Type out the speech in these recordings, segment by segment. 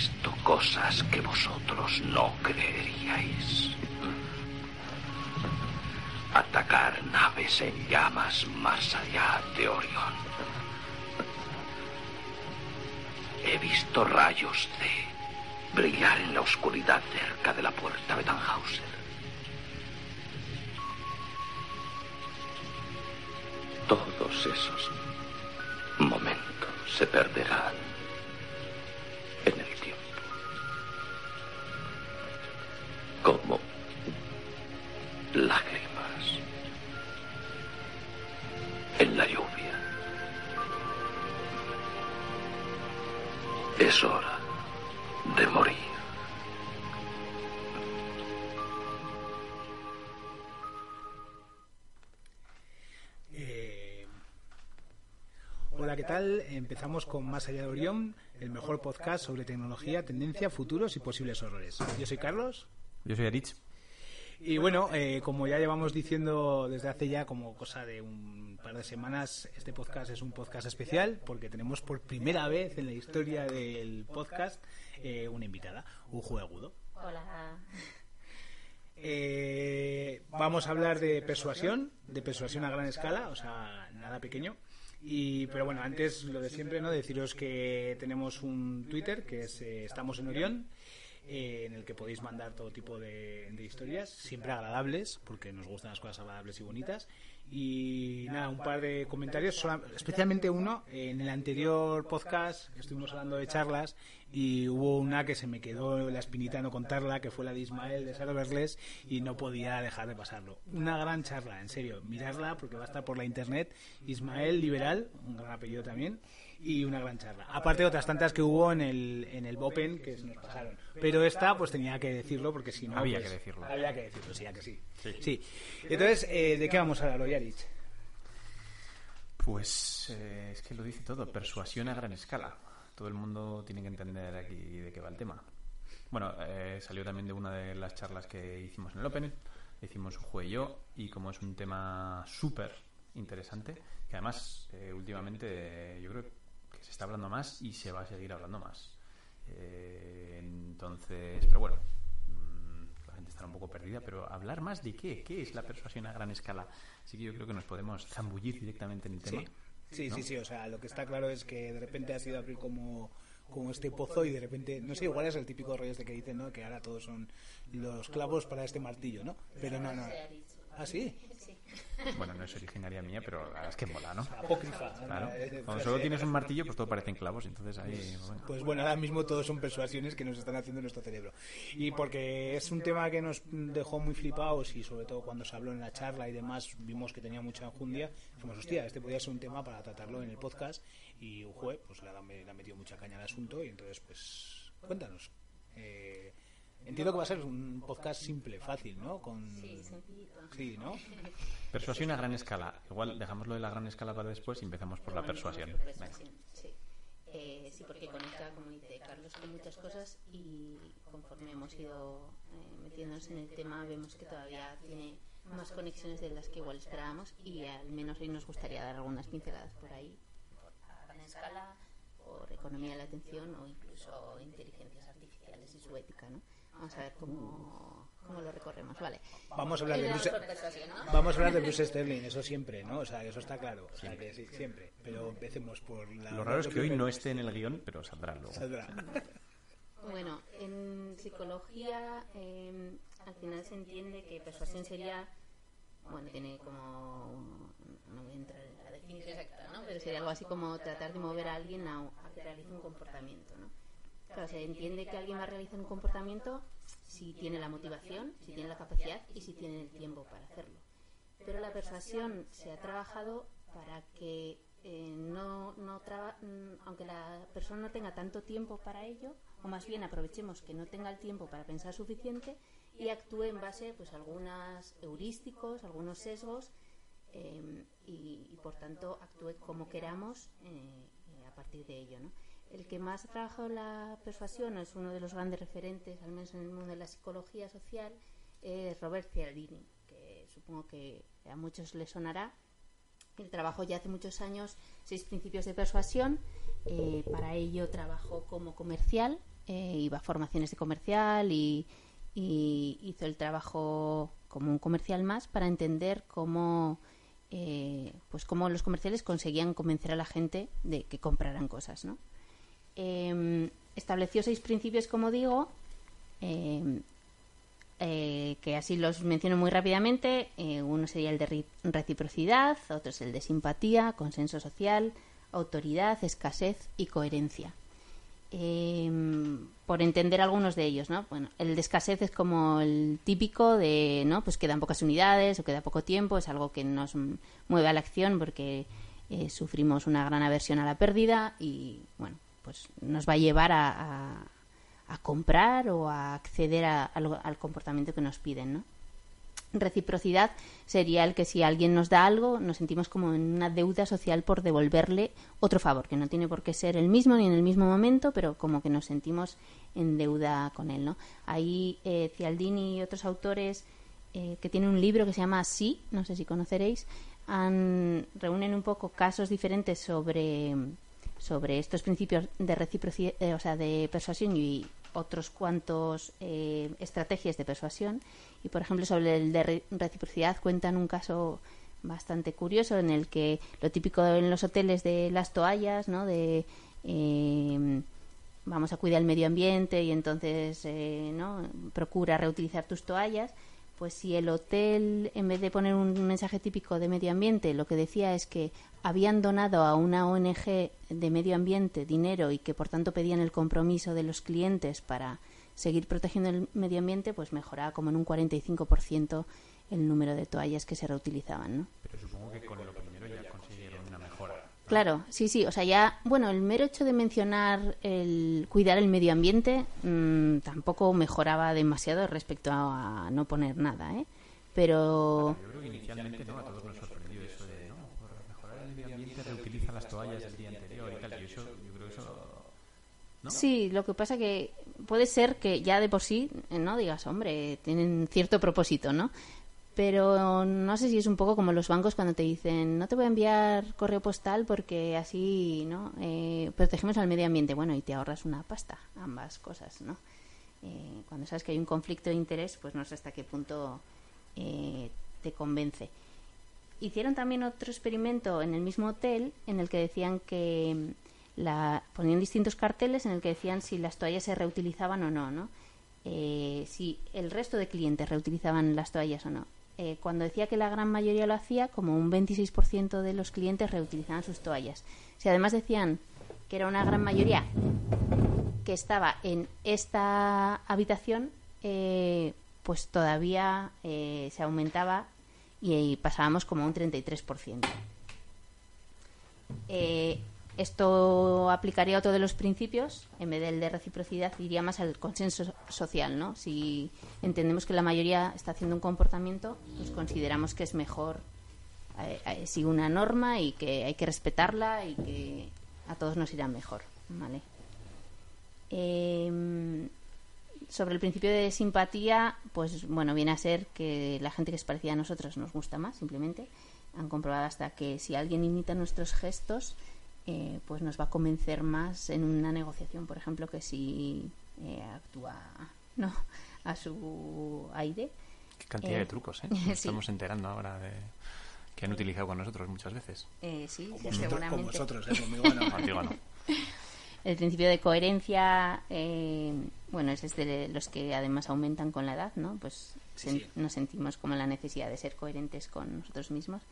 visto cosas que vosotros no creeríais. Atacar naves en llamas más allá de Orión. He visto rayos de brillar en la oscuridad cerca de la puerta de Tannhauser. Todos esos momentos se perderán tal? Empezamos con Más allá de Orión, el mejor podcast sobre tecnología, tendencia, futuros y posibles horrores. Yo soy Carlos. Yo soy Arich. Y bueno, eh, como ya llevamos diciendo desde hace ya como cosa de un par de semanas, este podcast es un podcast especial porque tenemos por primera vez en la historia del podcast eh, una invitada, un Agudo. Hola. Eh, vamos a hablar de persuasión, de persuasión a gran escala, o sea, nada pequeño. Y, pero bueno, antes lo de siempre, ¿no? Deciros que tenemos un Twitter que es eh, Estamos en Orión, eh, en el que podéis mandar todo tipo de, de historias, siempre agradables, porque nos gustan las cosas agradables y bonitas. Y nada, un par de comentarios, sola- especialmente uno. En el anterior podcast estuvimos hablando de charlas y hubo una que se me quedó la espinita no contarla, que fue la de Ismael de Serverless y no podía dejar de pasarlo. Una gran charla, en serio, mirarla porque va a estar por la internet. Ismael Liberal, un gran apellido también, y una gran charla. Aparte de otras tantas que hubo en el, en el Bopen que se nos pasaron. Pero esta, pues tenía que decirlo porque si no. Había pues, que decirlo. Había que decirlo, sí, ya que sí. Sí. Entonces, eh, ¿de qué vamos a hablar hoy, Arich? Pues eh, es que lo dice todo, persuasión a gran escala. Todo el mundo tiene que entender aquí de qué va el tema. Bueno, eh, salió también de una de las charlas que hicimos en el Open, hicimos un juego y yo, y como es un tema súper interesante, que además eh, últimamente eh, yo creo que se está hablando más y se va a seguir hablando más. Eh, entonces, pero bueno, mm, la gente estará un poco perdida, pero hablar más de qué, qué es la persuasión a gran escala. Así que yo creo que nos podemos zambullir directamente en el tema. Sí, ¿no? sí, sí. O sea, lo que está claro es que de repente ha sido abrir como, como este pozo y de repente, no sé, igual es el típico rollo este que dicen, ¿no? Que ahora todos son los clavos para este martillo, ¿no? Pero no, no. ¿Ah, sí? Bueno, no es originaria mía, pero la verdad es que mola, ¿no? Apócrifa. Claro. Eh, Cuando solo tienes un martillo, pues todo parecen clavos, entonces ahí... bueno. Pues bueno, ahora mismo todos son persuasiones que nos están haciendo en nuestro cerebro. Y porque es un tema que nos dejó muy flipados y sobre todo cuando se habló en la charla y demás vimos que tenía mucha enjundia, dijimos, hostia, este podría ser un tema para tratarlo en el podcast y Ujue pues le ha metido mucha caña al asunto y entonces pues cuéntanos. Eh, entiendo que va a ser un podcast simple, fácil, ¿no? Con... Sí, sencillito. Sí, ¿no? Persuasión a gran escala. Igual dejamos lo de la gran escala para después y empezamos por la persuasión. Sí. Eh, sí, porque conecta, como dice Carlos, con muchas cosas y conforme hemos ido eh, metiéndonos en el tema, vemos que todavía tiene más conexiones de las que igual esperábamos y al menos hoy nos gustaría dar algunas pinceladas por ahí, por a gran escala, por economía de la atención o incluso inteligencias artificiales y su ética, ¿no? Vamos a ver cómo, cómo lo recorremos, ¿vale? Vamos a hablar de Bruce, vamos a hablar de Bruce Sterling, eso siempre, ¿no? O sea, eso está claro. O sea, que sí, siempre. Pero empecemos por la... Lo raro es que hoy no esté en el guion, pero saldrá luego. Saldrá. Bueno, en psicología eh, al final se entiende que persuasión sería, bueno, tiene como, no voy a entrar en la definición exacta, ¿no? pero sería algo así como tratar de mover a alguien a, a que realice un comportamiento. ¿no? Claro, se entiende que alguien va a realizar un comportamiento si tiene la motivación, si tiene la capacidad y si tiene el tiempo para hacerlo. Pero la persuasión se ha trabajado para que eh, no, no traba- mm, aunque la persona no tenga tanto tiempo para ello, o más bien aprovechemos que no tenga el tiempo para pensar suficiente y actúe en base pues, a algunos heurísticos, algunos sesgos eh, y, por tanto actúe como queramos eh, a partir de ello. ¿no? El que más ha trabajado la persuasión es uno de los grandes referentes, al menos en el mundo de la psicología social, es Robert Cialdini, que supongo que a muchos les sonará. Él trabajó ya hace muchos años seis principios de persuasión. eh, para ello trabajó como comercial eh, iba a formaciones de comercial y, hizo el trabajo como un comercial más para entender cómo eh, pues cómo los comerciales conseguían convencer a la gente de que compraran cosas ¿no? Em, estableció seis principios como digo em, eh, que así los menciono muy rápidamente eh, uno sería el de reciprocidad otro es el de simpatía consenso social autoridad escasez y coherencia Em, por entender algunos de ellos, ¿no? Bueno, el de escasez es como el típico de, ¿no? Pues quedan pocas unidades o queda poco tiempo, es algo que nos mueve a la acción porque eh, sufrimos una gran aversión a la pérdida y, bueno, pues nos va a llevar a, a, comprar o a acceder al comportamiento que nos piden, ¿no? Reciprocidad sería el que si alguien nos da algo, nos sentimos como en una deuda social por devolverle otro favor, que no tiene por qué ser el mismo ni en el mismo momento, pero como que nos sentimos en deuda con él, ¿no? Ahí eh, Cialdini y otros autores eh, que tienen un libro que se llama Sí, no sé si conoceréis, han, reúnen un poco casos diferentes sobre, sobre estos principios de reciprocidad, eh, o sea, de persuasión y otros cuantos eh, estrategias de persuasión. Y por ejemplo sobre el de reciprocidad cuentan un caso bastante curioso en el que lo típico en los hoteles de las toallas no de em, vamos a cuidar el medio ambiente y entonces eh, no procura reutilizar tus toallas pues si el hotel, en vez de poner un mensaje típico de medio ambiente, lo que decía es que habían donado a una ONG de medio ambiente dinero y que por tanto pedían el compromiso de los clientes para seguir protegiendo el medio ambiente, pues mejoraba como en un 45% el número de toallas que se reutilizaban, ¿no? Pero supongo que con lo ya consiguieron una mejora. Claro, sí, sí. O sea, ya, bueno, el mero hecho de mencionar el cuidar el medio ambiente mmm, tampoco mejoraba demasiado respecto a, no poner nada, ¿eh? Pero. Yo creo que inicialmente no, a todos nos sorprendió eso de, no, por mejorar el medio ambiente reutiliza las toallas del día anterior y tal. Y eso, yo creo que eso. ¿no? Sí, lo que pasa que puede ser que ya de por sí, no digas, hombre, tienen cierto propósito, ¿no? Pero no sé si es un poco como los bancos cuando te dicen no te voy a enviar correo postal porque así no eh, protegemos al medio ambiente bueno y te ahorras una pasta ambas cosas no eh, cuando sabes que hay un conflicto de interés pues no sé hasta qué punto eh, te convence. Hicieron también otro experimento en el mismo hotel en el que decían que mm, la ponían distintos carteles en el que decían si las toallas se reutilizaban o no no si el resto de clientes reutilizaban las toallas o no eh, cuando decía que la gran mayoría lo hacía, como un 26% de los clientes reutilizaban sus toallas. Si además decían que era una gran mayoría que estaba en esta habitación, eh, pues todavía eh, se aumentaba y, pasábamos como un 33%. Eh, esto aplicaría otro de los principios, en vez del de reciprocidad, iría más al consenso social, ¿no? Si entendemos que la mayoría está haciendo un comportamiento, pues consideramos que es mejor eh, eh, sigue una norma y que hay que respetarla y que a todos nos irá mejor, ¿vale? Em, sobre el principio de simpatía, pues bueno, viene a ser que la gente que es parecida a nosotros nos gusta más, simplemente. Han comprobado hasta que si alguien imita nuestros gestos, eh, pues nos va a convencer más en una negociación, por ejemplo, que si eh, actúa no a su aire. Qué cantidad de eh, trucos, ¿eh? Nos estamos enterando ahora de que han utilizado con nosotros muchas veces. sí, con seguramente. Con vosotros, conmigo no. Contigo no. El principio de coherencia, bueno, es de los que además aumentan con la edad, ¿no? Pues sí, sí. nos sentimos como la necesidad de ser coherentes con nosotros mismos.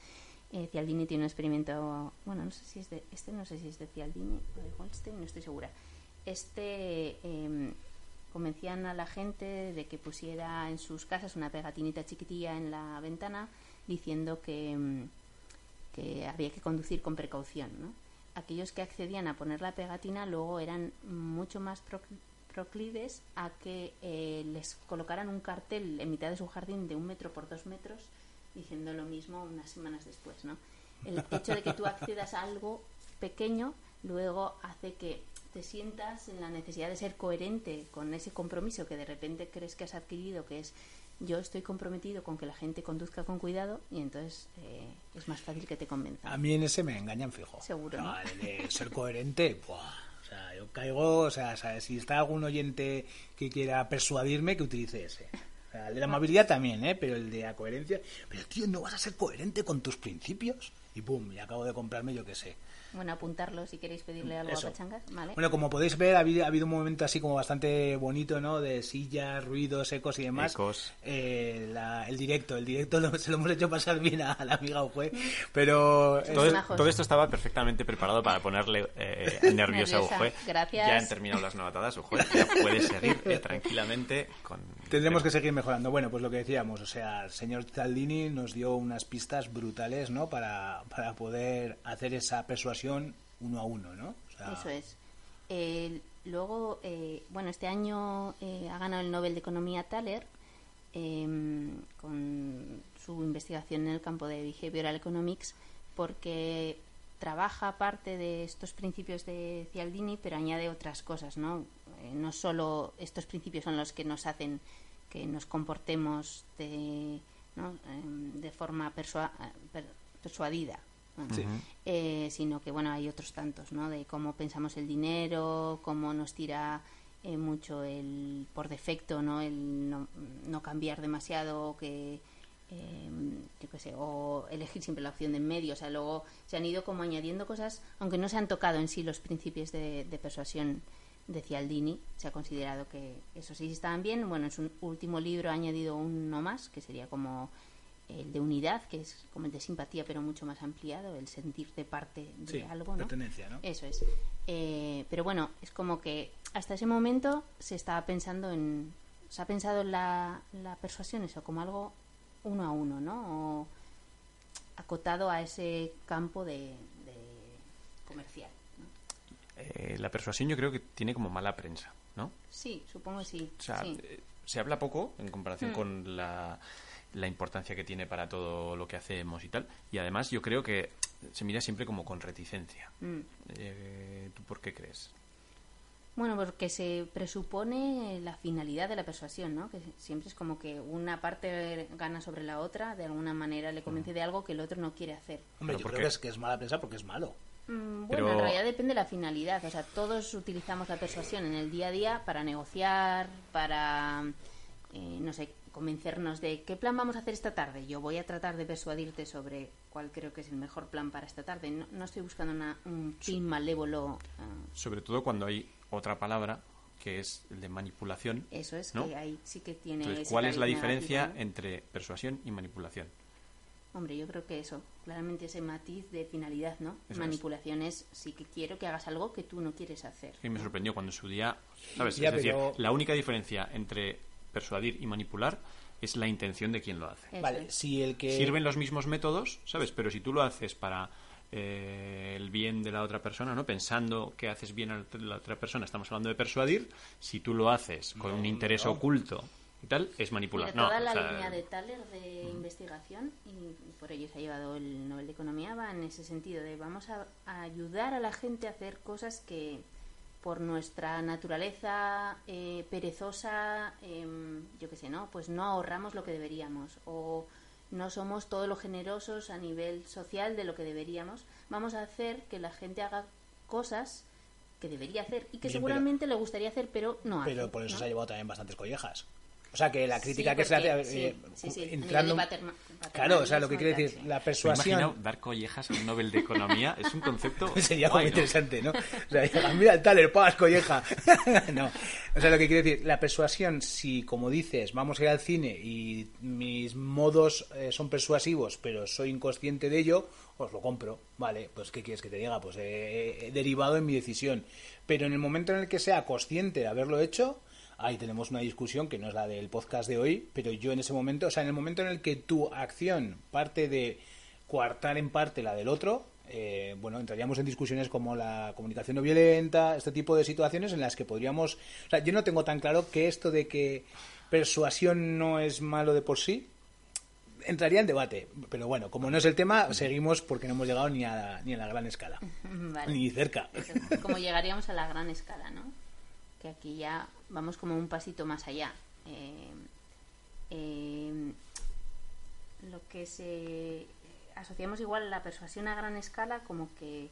Eh, Cialdini tiene un experimento, bueno, no sé si es de, este no sé si es de Cialdini o de Goldstein, no estoy segura. Este eh, convencían a la gente de que pusiera en sus casas una pegatinita chiquitilla en la ventana diciendo que, em, que había que conducir con precaución. Aquellos que accedían a poner la pegatina luego eran mucho más proclives a que eh, les colocaran un cartel en mitad de su jardín de un metro por dos metros diciendo lo mismo unas semanas después, ¿no? El hecho de que tú accedas a algo pequeño luego hace que te sientas en la necesidad de ser coherente con ese compromiso que de repente crees que has adquirido, que es yo estoy comprometido con que la gente conduzca con cuidado y entonces eh, es más fácil que te convenza. A mí en ese me engañan fijo. Seguro. ¿no? de ser coherente, buah, O sea, yo caigo, o sea, ¿sabes? si está algún oyente que quiera persuadirme, que utilice ese. O sea, el de la amabilidad también, ¿eh? Pero el de la coherencia. Pero, tío, ¿no vas a ser coherente con tus principios? Y pum, y acabo de comprarme, yo qué sé. Bueno, apuntarlo si queréis pedirle algo Eso. a Pachangas, ¿vale? Bueno, como podéis ver, ha habido, ha habido un momento así como bastante bonito, ¿no? De sillas, ruidos, ecos y demás. Ecos. Eh, la- el directo, el directo lo- se lo hemos hecho pasar bien a, la amiga Ujue, pero... Todo, es- todo esto estaba perfectamente preparado para ponerle eh, nerviosa a Nerviosa. Ujue. Gracias. Ya han terminado las novatadas, Ujue. Ya puedes seguir eh, tranquilamente con... Tendremos que seguir mejorando. Bueno, pues lo que decíamos, o sea, el señor Zaldini nos dio unas pistas brutales, ¿no? Para, para poder hacer esa persuasión uno a uno, ¿no? O sea, Eso es. Eh, luego, eh, bueno, este año eh, ha ganado el Nobel de Economía Thaler eh, con su investigación en el campo de Behavioral Economics porque trabaja parte de estos principios de Cialdini, pero añade otras cosas, ¿no? Eh, no solo estos principios son los que nos hacen que nos comportemos de, ¿no? Em, de forma persua- per- persuadida, bueno, Sí. eh, sino que bueno hay otros tantos, ¿no? De cómo pensamos el dinero, cómo nos tira eh, mucho el por defecto, ¿no? El no, no cambiar demasiado, que eh, yo qué sé, o elegir siempre la opción de en medio. O sea, luego se han ido como añadiendo cosas, aunque no se han tocado en sí los principios de, de persuasión de Cialdini. Se ha considerado que eso sí estaban bien. Bueno, en su último libro ha añadido uno más, que sería como el de unidad, que es como el de simpatía, pero mucho más ampliado, el sentirte parte de sí, algo, ¿no? pertenencia, ¿no? Eso es. Eh, pero bueno, es como que hasta ese momento se estaba pensando en. Se ha pensado en la, la persuasión, eso, como algo uno a uno, ¿no? O acotado a ese campo de, de comercial. ¿no? Eh, la persuasión yo creo que tiene como mala prensa, ¿no? Sí, supongo que sí. O sea, sí. eh, se habla poco en comparación Hmm. con la, la importancia que tiene para todo lo que hacemos y tal. Y además yo creo que se mira siempre como con reticencia. Mm. Eh, ¿Tú por qué crees? Bueno, porque se presupone la finalidad de la persuasión, ¿no? Que siempre es como que una parte gana sobre la otra, de alguna manera le convence de algo que el otro no quiere hacer. Hombre, Pero yo ¿por creo qué? que es, que es mala prensa porque es malo. Mm, Bueno, Pero- en realidad depende de la finalidad. O sea, todos utilizamos la persuasión en el día a día para negociar, para, eh, no sé, convencernos de qué plan vamos a hacer esta tarde. Yo voy a tratar de persuadirte sobre cuál creo que es el mejor plan para esta tarde. No, no estoy buscando una- un fin malévolo. ah, Sobre todo cuando hay otra palabra que es el de manipulación. eso es, ¿No? que ahí sí que tiene. Entonces, ¿cuál es la diferencia negativo, ¿no? entre persuasión y manipulación? Hombre, yo creo que eso, claramente ese matiz de finalidad, ¿no? Eso es. Manipulación es sí que quiero que hagas algo que tú no quieres hacer. Y me sorprendió cuando en su día, ¿sabes? Ya, es decir, pero- la única diferencia entre persuadir y manipular es la intención de quien lo hace. Eso Vale, es. si el que... Sirven los mismos métodos, ¿sabes? Pero si tú lo haces para eh, el bien de la otra persona, ¿no? Pensando que haces bien a la otra persona, estamos hablando de persuadir. Si tú lo haces con un interés no. oculto y tal, es manipular. Mira, no, toda o la sea, línea de Thaler de investigación, y por ello se ha llevado el Nobel de Economía, va en ese sentido de vamos a, a ayudar a la gente a hacer cosas que por nuestra naturaleza eh, perezosa, em, yo qué sé, ¿no? Pues no ahorramos lo que deberíamos o no somos todo lo generosos a nivel social de lo que deberíamos. Vamos a hacer que la gente haga cosas que debería hacer y que Bien, seguramente le gustaría hacer, pero no hace. Pero por eso ¿no? se ha llevado también bastantes collejas. O sea, que la crítica Sí, que se hace... eh, sí, sí, entrando... paterna- Claro, o sea, lo que quiere decir, la Me persuasión... dar collejas a un Nobel de Economía es un concepto. Sería guay, muy ¿no? interesante, ¿no? O sea, digan, mira el taler, pagas colleja. no. O sea, lo que quiere decir, la persuasión, si como dices, vamos a ir al cine y mis modos eh, son persuasivos, pero soy inconsciente de ello, os lo compro. Vale, pues ¿qué quieres que te diga? Pues eh, he derivado en mi decisión. Pero en el momento en el que sea consciente de haberlo hecho, ahí tenemos una discusión que no es la del podcast de hoy, pero yo en ese momento, o sea, en el momento en el que tu acción parte de coartar en parte la del otro, eh, bueno, entraríamos en discusiones como la comunicación no violenta, este tipo de situaciones en las que podríamos... O sea, yo no tengo tan claro que esto de que persuasión no es malo de por sí, entraría en debate. Pero bueno, como no es el tema, seguimos porque no hemos llegado ni a, ni a la gran escala. Vale. Ni cerca. Eso, como llegaríamos a la gran escala, ¿no? Que aquí ya vamos como un pasito más allá. Eh, eh, lo que se asociamos igual la persuasión a gran escala como que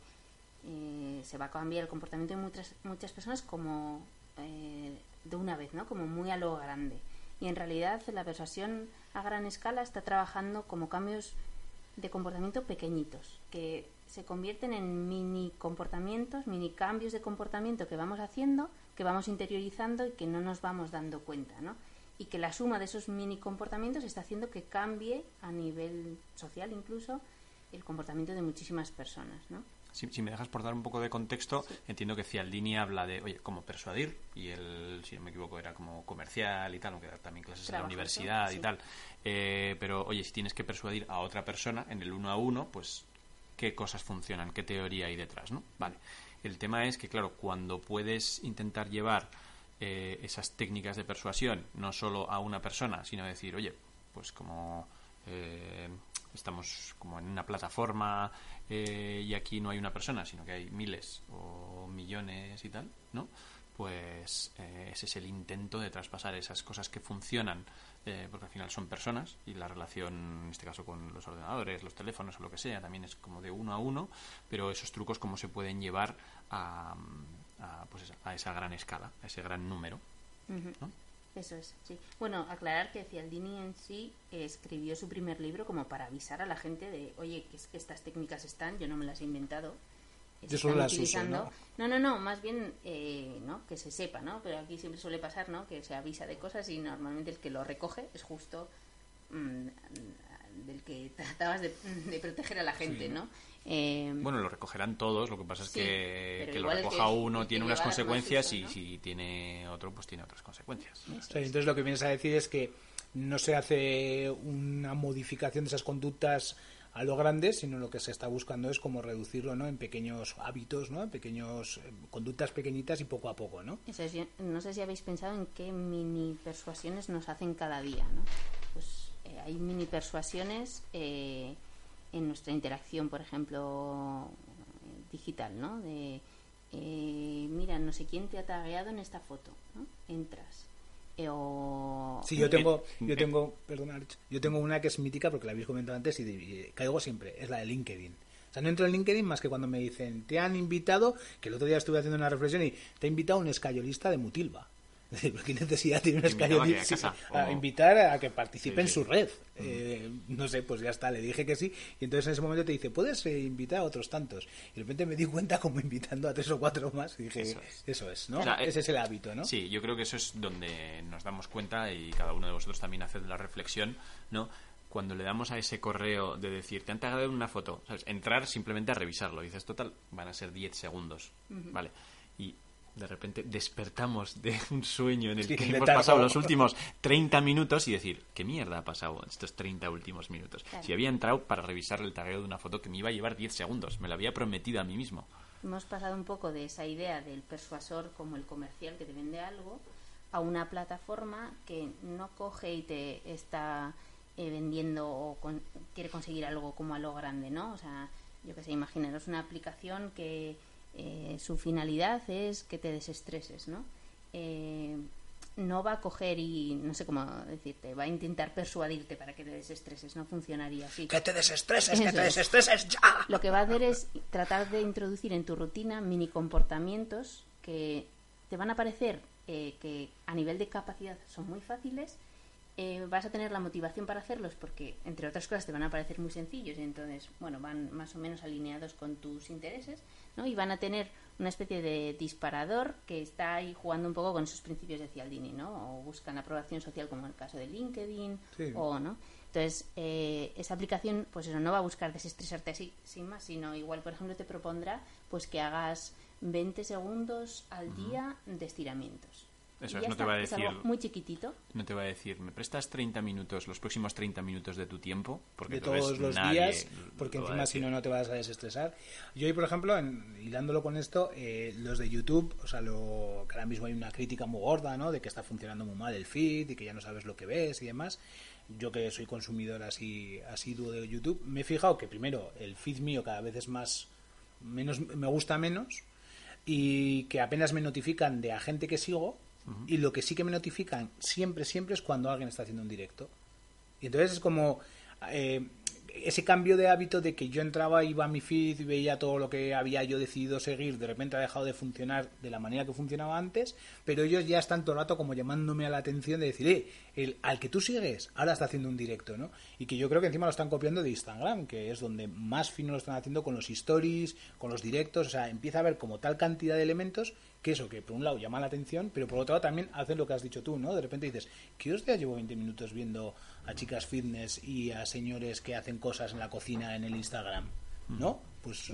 eh, se va a cambiar el comportamiento de muchas, muchas personas como eh, de una vez, ¿no? Como muy a lo grande. Y en realidad la persuasión a gran escala está trabajando como cambios de comportamiento pequeñitos, que se convierten en mini comportamientos, mini cambios de comportamiento que vamos haciendo, que vamos interiorizando y que no nos vamos dando cuenta, ¿no? Y que la suma de esos mini comportamientos está haciendo que cambie a nivel social incluso el comportamiento de muchísimas personas, ¿no? Si, me dejas por dar un poco de contexto, entiendo que Cialdini habla de, oye, cómo persuadir, y él, si no me equivoco, era como comercial y tal, aunque da también clases en la universidad y tal. Eh, pero, oye, si tienes que persuadir a otra persona en el uno a uno, pues, ¿qué cosas funcionan? ¿Qué teoría hay detrás? ¿no? Vale. El tema es que, claro, cuando puedes intentar llevar eh, esas técnicas de persuasión no solo a una persona, sino decir, oye, pues como eh, estamos como en una plataforma eh, y aquí no hay una persona, sino que hay miles o millones y tal, ¿no? Pues eh, ese es el intento de traspasar esas cosas que funcionan, eh, porque al final son personas y la relación, en este caso con los ordenadores, los teléfonos o lo que sea, también es como de uno a uno, pero esos trucos cómo se pueden llevar a, pues a esa gran escala, a ese gran número. ¿no? Eso es, sí. Bueno, aclarar que Cialdini en sí escribió su primer libro como para avisar a la gente de, oye, que es que estas técnicas están, yo no me las he inventado. Yo solo las uso, ¿no? ¿no? no, no, más bien eh, ¿no? que se sepa, ¿no? Pero aquí siempre suele pasar, ¿no? Que se avisa de cosas y normalmente el que lo recoge es justo mm, del que tratabas de, proteger a la gente, ¿no? Eh, bueno, lo recogerán todos, lo que pasa es que, que lo recoja uno tiene unas consecuencias y si tiene otro, pues tiene otras consecuencias. entonces lo que vienes a decir es que no se hace una modificación de esas conductas a lo grande, sino lo que se está buscando es como reducirlo ¿no? en pequeños hábitos, ¿no? en pequeños eh, conductas pequeñitas y poco a poco. ¿no? no sé si habéis pensado en qué mini persuasiones nos hacen cada día. ¿no? Pues eh, hay mini persuasiones en nuestra interacción, por ejemplo, digital, ¿no? De, eh, mira, no sé quién te ha tagueado en esta foto, ¿no? Entras. Eh, o... Sí, yo tengo, yo tengo, perdona, yo tengo una que es mítica porque la habéis comentado antes y, caigo siempre, es la de LinkedIn. O sea, no entro en LinkedIn más que cuando me dicen, te han invitado, que el otro día estuve haciendo una reflexión y te ha invitado un escayolista de Mutilva. ¿Qué necesidad tiene un escayolista a, invitar a que participe en su red? Eh, no sé, pues ya está, le dije que sí. Y entonces en ese momento te dice, puedes eh, invitar a otros tantos. Y de repente me di cuenta como invitando a tres o cuatro más y dije, eso es, ¿no? ese es el hábito, ¿no? Sí, yo creo que eso es donde nos damos cuenta y cada uno de vosotros también hace la reflexión, ¿no? Cuando le damos a ese correo de decir, te han tagado una foto, ¿sabes? Entrar simplemente a revisarlo. Y dices, total, van a ser 10 segundos, ¿vale? Y de repente despertamos de un sueño en el que hemos pasado los últimos 30 minutos y decir, ¿qué mierda ha pasado estos 30 últimos minutos? Si había entrado para revisar el tagueo de una foto que me iba a llevar 10 segundos, me lo había prometido a mí mismo. Hemos pasado un poco de esa idea del persuasor como el comercial que te vende algo a una plataforma que no coge y te está eh, vendiendo o quiere conseguir algo como a lo grande, ¿no? O sea, yo que sé, imaginaros una aplicación que eh, su finalidad es que te desestreses, ¿no? Eh, no va a coger y no sé cómo decirte, va a intentar persuadirte para que te desestreses, no funcionaría así. Que te desestreses, que te desestreses ya. Lo que va a hacer es tratar de introducir en tu rutina mini comportamientos que te van a parecer eh, que a nivel de capacidad son muy fáciles, vas a tener la motivación para hacerlos porque, entre otras cosas, te van a parecer muy sencillos y entonces, bueno, van más o menos alineados con tus intereses y van a tener una especie de disparador que está ahí jugando un poco con esos principios de Cialdini, ¿no? O buscan aprobación social como en el caso de LinkedIn, o no. Entonces, eh, esa aplicación, pues eso, no va a buscar desestresarte así, sin más, sino igual, por ejemplo, te propondrá pues que hagas 20 segundos al día de estiramientos. Eso es, no te va a decir. muy chiquitito. No te va a decir, ¿me prestas 30 minutos, los próximos 30 minutos de tu tiempo? Porque de todos los días, porque encima si no, no te vas a desestresar. Yo hoy, por ejemplo, en, hilándolo con esto, eh, los de YouTube, o sea, lo, que ahora mismo hay una crítica muy gorda, ¿no? De que está funcionando muy mal el feed y que ya no sabes lo que ves y demás. Yo que soy consumidor así asiduo de YouTube, me he fijado que primero el feed mío cada vez es más. menos me gusta menos y que apenas me notifican de a gente que sigo y lo que sí que me notifican siempre, siempre es cuando alguien está haciendo un directo. Y entonces es como... Eh, ese cambio de hábito de que yo entraba, iba a mi feed y veía todo lo que había yo decidido seguir, de repente ha dejado de funcionar de la manera que funcionaba antes, pero ellos ya están todo el rato como llamándome a la atención de decir, eh, el, al que tú sigues, ahora está haciendo un directo, ¿no? Y que yo creo que encima lo están copiando de Instagram, que es donde más fino lo están haciendo con los stories, con los directos, o sea, empieza a haber como tal cantidad de elementos que eso, que por un lado llama la atención, pero por otro lado también hacen lo que has dicho tú, ¿no? De repente dices, ¿qué os llevo 20 minutos viendo a chicas fitness y a señores que hacen cosas en la cocina en el Instagram? ¿No? Pues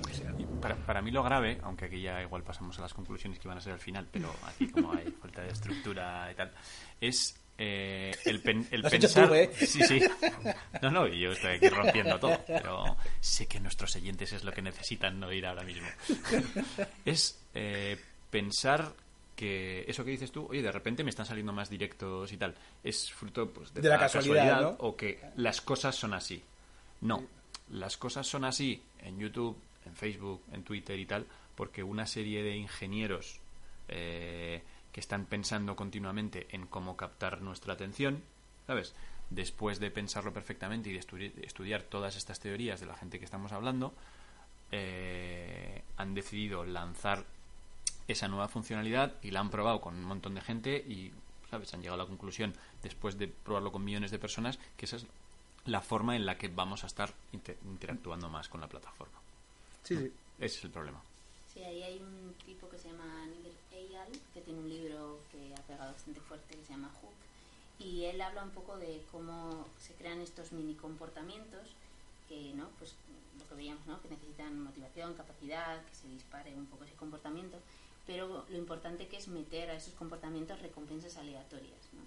para, para, mí lo grave, aunque aquí ya igual pasamos a las conclusiones que van a ser al final, pero aquí como hay falta de estructura y tal, es eh, el, el pensar... Tú, ¿eh? Sí, sí. No, no, yo estoy aquí rompiendo todo, pero sé que nuestros oyentes es lo que necesitan no ir ahora mismo. Es eh, pensar que eso que dices tú, oye, de repente me están saliendo más directos y tal, es fruto pues, de, la, casualidad, o que las cosas son así. No, las cosas son así en YouTube, en Facebook, en Twitter y tal, porque una serie de ingenieros eh, que están pensando continuamente en cómo captar nuestra atención, ¿sabes? Después de pensarlo perfectamente y de estudiar todas estas teorías de la gente que estamos hablando, eh, han decidido lanzar esa nueva funcionalidad y la han probado con un montón de gente y sabes han llegado a la conclusión después de probarlo con millones de personas que esa es la forma en la que vamos a estar interactuando más con la plataforma. Sí, sí. ese es el problema. Sí ahí hay un tipo que se llama Nigel Eyal que tiene un libro que ha pegado bastante fuerte que se llama Hook y él habla un poco de cómo se crean estos mini comportamientos que no pues lo que veíamos no que necesitan motivación capacidad que se dispare un poco ese comportamiento pero lo importante que es meter a esos comportamientos recompensas aleatorias, ¿no?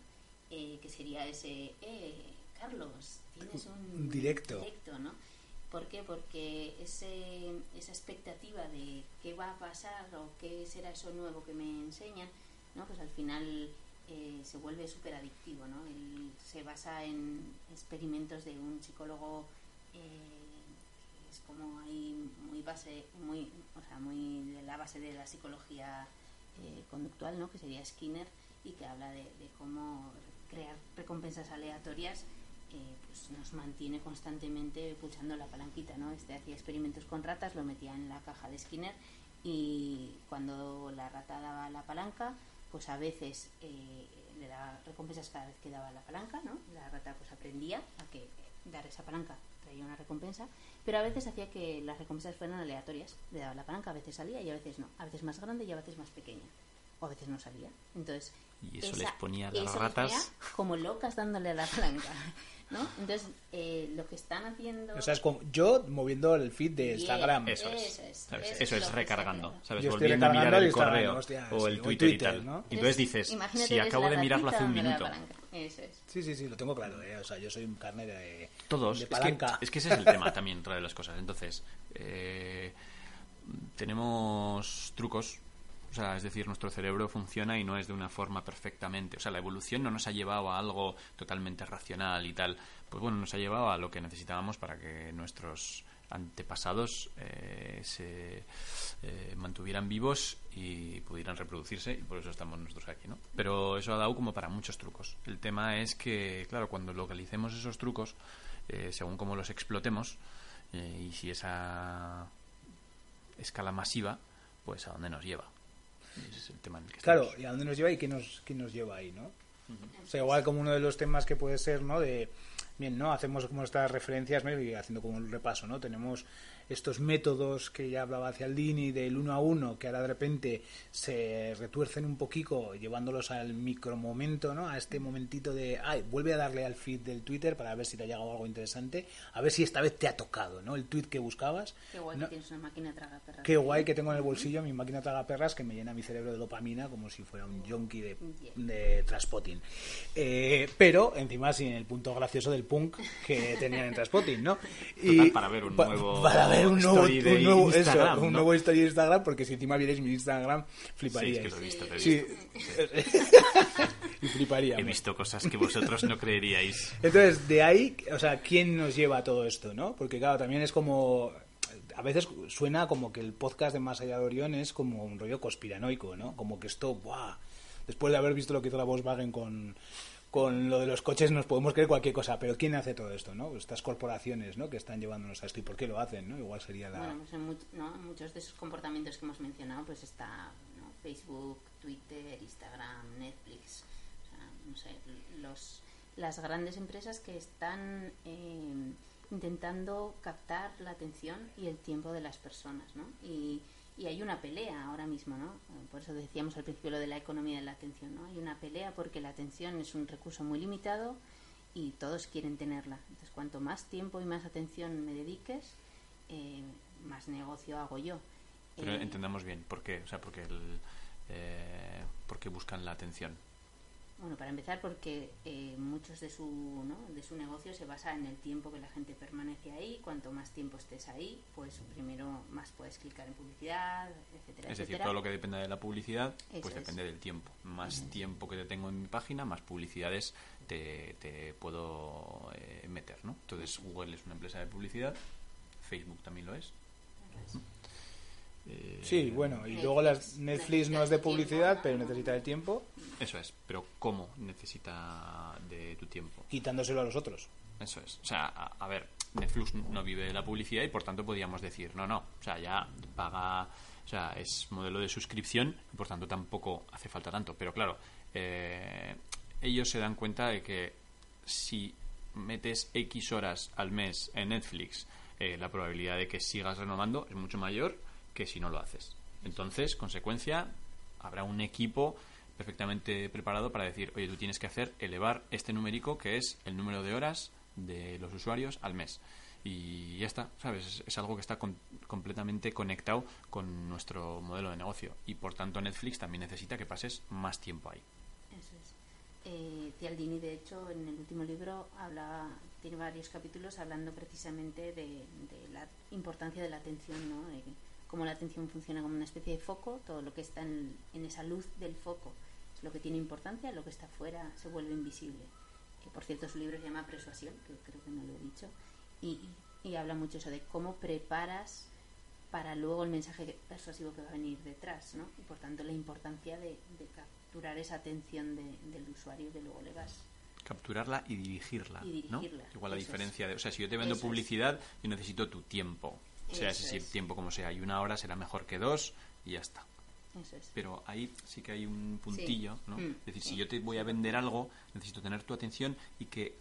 Eh, que sería ese, eh, Carlos, tienes un directo. directo, ¿no? ¿Por qué? Porque ese, esa expectativa de qué va a pasar o qué será eso nuevo que me enseñan, ¿no? Pues al final eh, se vuelve súper adictivo, ¿no? se basa en experimentos de un psicólogo eh, como hay muy base, muy, o sea, muy de la base de la psicología eh, conductual, ¿no? Que sería Skinner y que habla de, cómo crear recompensas aleatorias eh, pues nos mantiene constantemente pulsando la palanquita, ¿no? Este hacía experimentos con ratas, lo metía en la caja de Skinner y cuando la rata daba la palanca, pues a veces eh, le daba recompensas cada vez que daba la palanca, ¿no? La rata pues aprendía a que dar esa palanca traía una recompensa, pero a veces hacía que las recompensas fueran aleatorias. Le daba la palanca, a veces salía y a veces no. A veces más grande y a veces más pequeña. O a veces no salía. Entonces, y eso les ponía a las ratas como locas dándole a la palanca. ¿no? Entonces, eh, lo que están haciendo. O sea, es como yo moviendo el feed de Instagram. Eso es. Eso es, recargando. ¿Sabes? Volviendo a mirar el, correo o el Twitter, y tal. ¿no? Y entonces dices, si acabo de mirarlo hace un minuto. Eso es. Sí, sí, sí, lo tengo claro. ¿eh? O sea, yo soy un carne de. Todos. De palanca. Es, que, ese es el tema también, otra de las cosas. Entonces, eh, tenemos trucos o sea, es decir, nuestro cerebro funciona y no es de una forma perfectamente. O sea, la evolución no nos ha llevado a algo totalmente racional y tal. Pues bueno, nos ha llevado a lo que necesitábamos para que nuestros antepasados eh, se eh, mantuvieran vivos y pudieran reproducirse y por eso estamos nosotros aquí, ¿no? Pero eso ha dado como para muchos trucos. El tema es que, claro, cuando localicemos esos trucos, eh, según cómo los explotemos y si esa escala masiva, pues a dónde nos lleva claro, ¿y a dónde nos lleva y qué nos, qué nos lleva ahí, no? O sea, igual como uno de los temas que puede ser, ¿no? De, bien, ¿no? Hacemos como estas referencias, ¿no? Y haciendo como un repaso, ¿no? Tenemos estos métodos que ya hablaba Cialdini del uno a uno, que ahora de repente se retuercen un poquito llevándolos al micromomento, ¿no? A este momentito de, ay, vuelve a darle al feed del Twitter para ver si te ha llegado algo interesante, a ver si esta vez te ha tocado, ¿no? El tweet que buscabas. Qué guay que tienes una máquina tragaperras. Qué guay que tengo en el bolsillo mi máquina tragaperras que me llena mi cerebro de dopamina como si fuera un junkie de, de transpotting. Eh, pero encima sin el punto gracioso del punk que tenían en transpotting, ¿no? Y para ver un nuevo un nuevo, un nuevo, Instagram, un nuevo story de Instagram, porque si encima vierais mi Instagram, fliparíais. Sí, es que lo he visto, Sí. y fliparía. He visto cosas que vosotros no creeríais. Entonces, de ahí, o sea, ¿quién nos lleva a todo esto, no? Porque claro, también es como a veces suena como que el podcast de Más allá de Orión es como un rollo conspiranoico, ¿no? Como que esto, ¡buah! Después de haber visto lo que hizo la Volkswagen con, con lo de los coches nos podemos creer cualquier cosa, pero ¿quién hace todo esto, no? Estas corporaciones, ¿no? Que están llevándonos a esto y por qué lo hacen, ¿no? Igual sería la... Bueno, ¿no? muchos de esos comportamientos que hemos mencionado, pues está. Facebook, Twitter, Instagram, Netflix, o sea, no sé, los, las grandes empresas que están eh, intentando captar la atención y el tiempo de las personas, ¿no? Y, y hay una pelea ahora mismo, ¿no? Por eso decíamos al principio lo de la economía de la atención, ¿no? Hay una pelea porque la atención es un recurso muy limitado y todos quieren tenerla. Entonces, cuanto más tiempo y más atención me dediques, eh, más negocio hago yo. Pero Eh, entendamos bien, ¿por qué? O sea, porque el, eh, ¿por qué buscan la atención? Bueno, para empezar, porque eh, muchos de su, ¿no? de su negocio se basa en el tiempo que la gente permanece ahí. Cuanto más tiempo estés ahí, pues primero más puedes clicar en publicidad, etcétera, Es decir, etcétera. todo lo que depende de la publicidad, Eso pues es. depende del tiempo. Más tiempo que te tengo en mi página, más publicidades te, te puedo eh, meter, ¿no? Entonces, Google es una empresa de publicidad, Facebook también lo es. Eh, Sí, bueno, y luego las Netflix no es de publicidad, pero necesita el tiempo, Eso es, pero ¿cómo necesita de tu tiempo? quitándoselo a los otros. Eso es. O sea, a, a ver, Netflix no vive de la publicidad y por tanto podríamos decir, no, no, o sea, ya paga, o sea, es modelo de suscripción y por tanto tampoco hace falta tanto. Pero claro, eh, ellos se dan cuenta de que si metes X horas al mes en Netflix, eh, la probabilidad de que sigas renovando es mucho mayor que si no lo haces. Entonces, consecuencia, habrá un equipo perfectamente preparado para decir, oye, tú tienes que hacer elevar este numérico que es el número de horas de los usuarios al mes. Y ya está, ¿sabes? Es, es algo que está con- completamente conectado con nuestro modelo de negocio. Y por tanto Netflix también necesita que pases más tiempo ahí. Eso es. Eh, Cialdini, de hecho, en el último libro habla, tiene varios capítulos hablando precisamente de, la importancia de la atención, ¿no? De cómo la atención funciona como una especie de foco, todo lo que está en, en esa luz del foco es lo que tiene importancia, lo que está fuera se vuelve invisible. Que por cierto su libro se llama Persuasión, que creo que no lo he dicho, y, habla mucho eso de cómo preparas para luego el mensaje persuasivo que va a venir detrás, ¿no? Y por tanto la importancia de, de capturar esa atención de- del usuario que luego le vas. Capturarla y dirigirla, Y ¿no? Igual la eso es. diferencia de... O sea, si yo te vendo Eso es. publicidad, yo necesito tu tiempo. O sea, es Eso decir, es. tiempo como sea. Y una hora será mejor que dos y ya está. Eso es. pero ahí sí que hay un puntillo, ¿no? Mm, Es decir, sí, si yo te voy a vender algo, necesito tener tu atención y que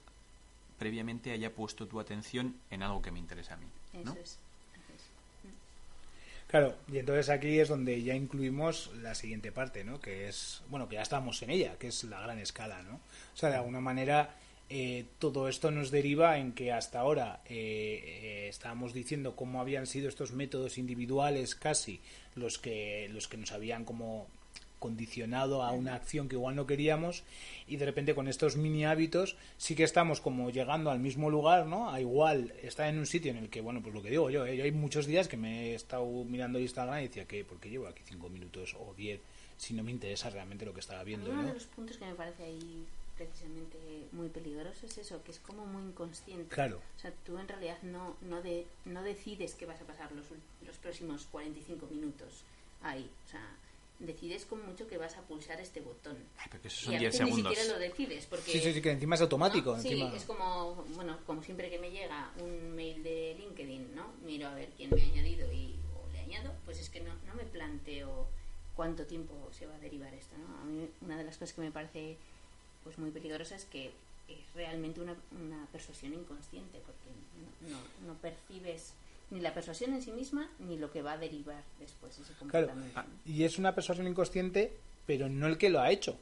previamente haya puesto tu atención en algo que me interesa a mí, Eso ¿no? es. Eso es. Claro, y entonces aquí es donde ya incluimos la siguiente parte, ¿no? Que es, bueno, que ya estamos en ella, que es la gran escala, ¿no? O sea, de alguna manera eh, todo esto nos deriva en que hasta ahora eh, eh, estábamos diciendo cómo habían sido estos métodos individuales casi los que los que nos habían como condicionado a una acción que igual no queríamos y de repente con estos mini hábitos sí que estamos como llegando al mismo lugar, ¿no? A igual estar en un sitio en el que, bueno, pues lo que digo yo, ¿eh? yo hay muchos días que me he estado mirando Instagram y decía que, ¿por qué llevo aquí cinco minutos o diez si no me interesa realmente lo que estaba viendo, uno ¿no? de los puntos que me parece ahí precisamente muy peligroso es eso, que es como muy inconsciente. Claro. O sea, tú en realidad no, no, de, no decides que vas a pasar los, ul- los próximos 45 minutos ahí. O sea, decides con mucho que vas a pulsar este botón. Ay, pero que esos y son a 10 veces segundos. ni siquiera lo decides porque... Sí, sí, sí, que encima es automático. ¿no? Sí, es como, bueno, como siempre que me llega un mail de LinkedIn, ¿no? Miro a ver quién me ha añadido y o le añado, pues es que no, no me planteo cuánto tiempo se va a derivar esto, ¿no? A mí una de las cosas que me parece pues muy peligrosa es que es realmente una, una persuasión inconsciente, porque no, no, no percibes ni la persuasión en sí misma ni lo que va a derivar después ese Claro, comportamiento. ah, y es una persuasión inconsciente, pero no el que lo ha hecho.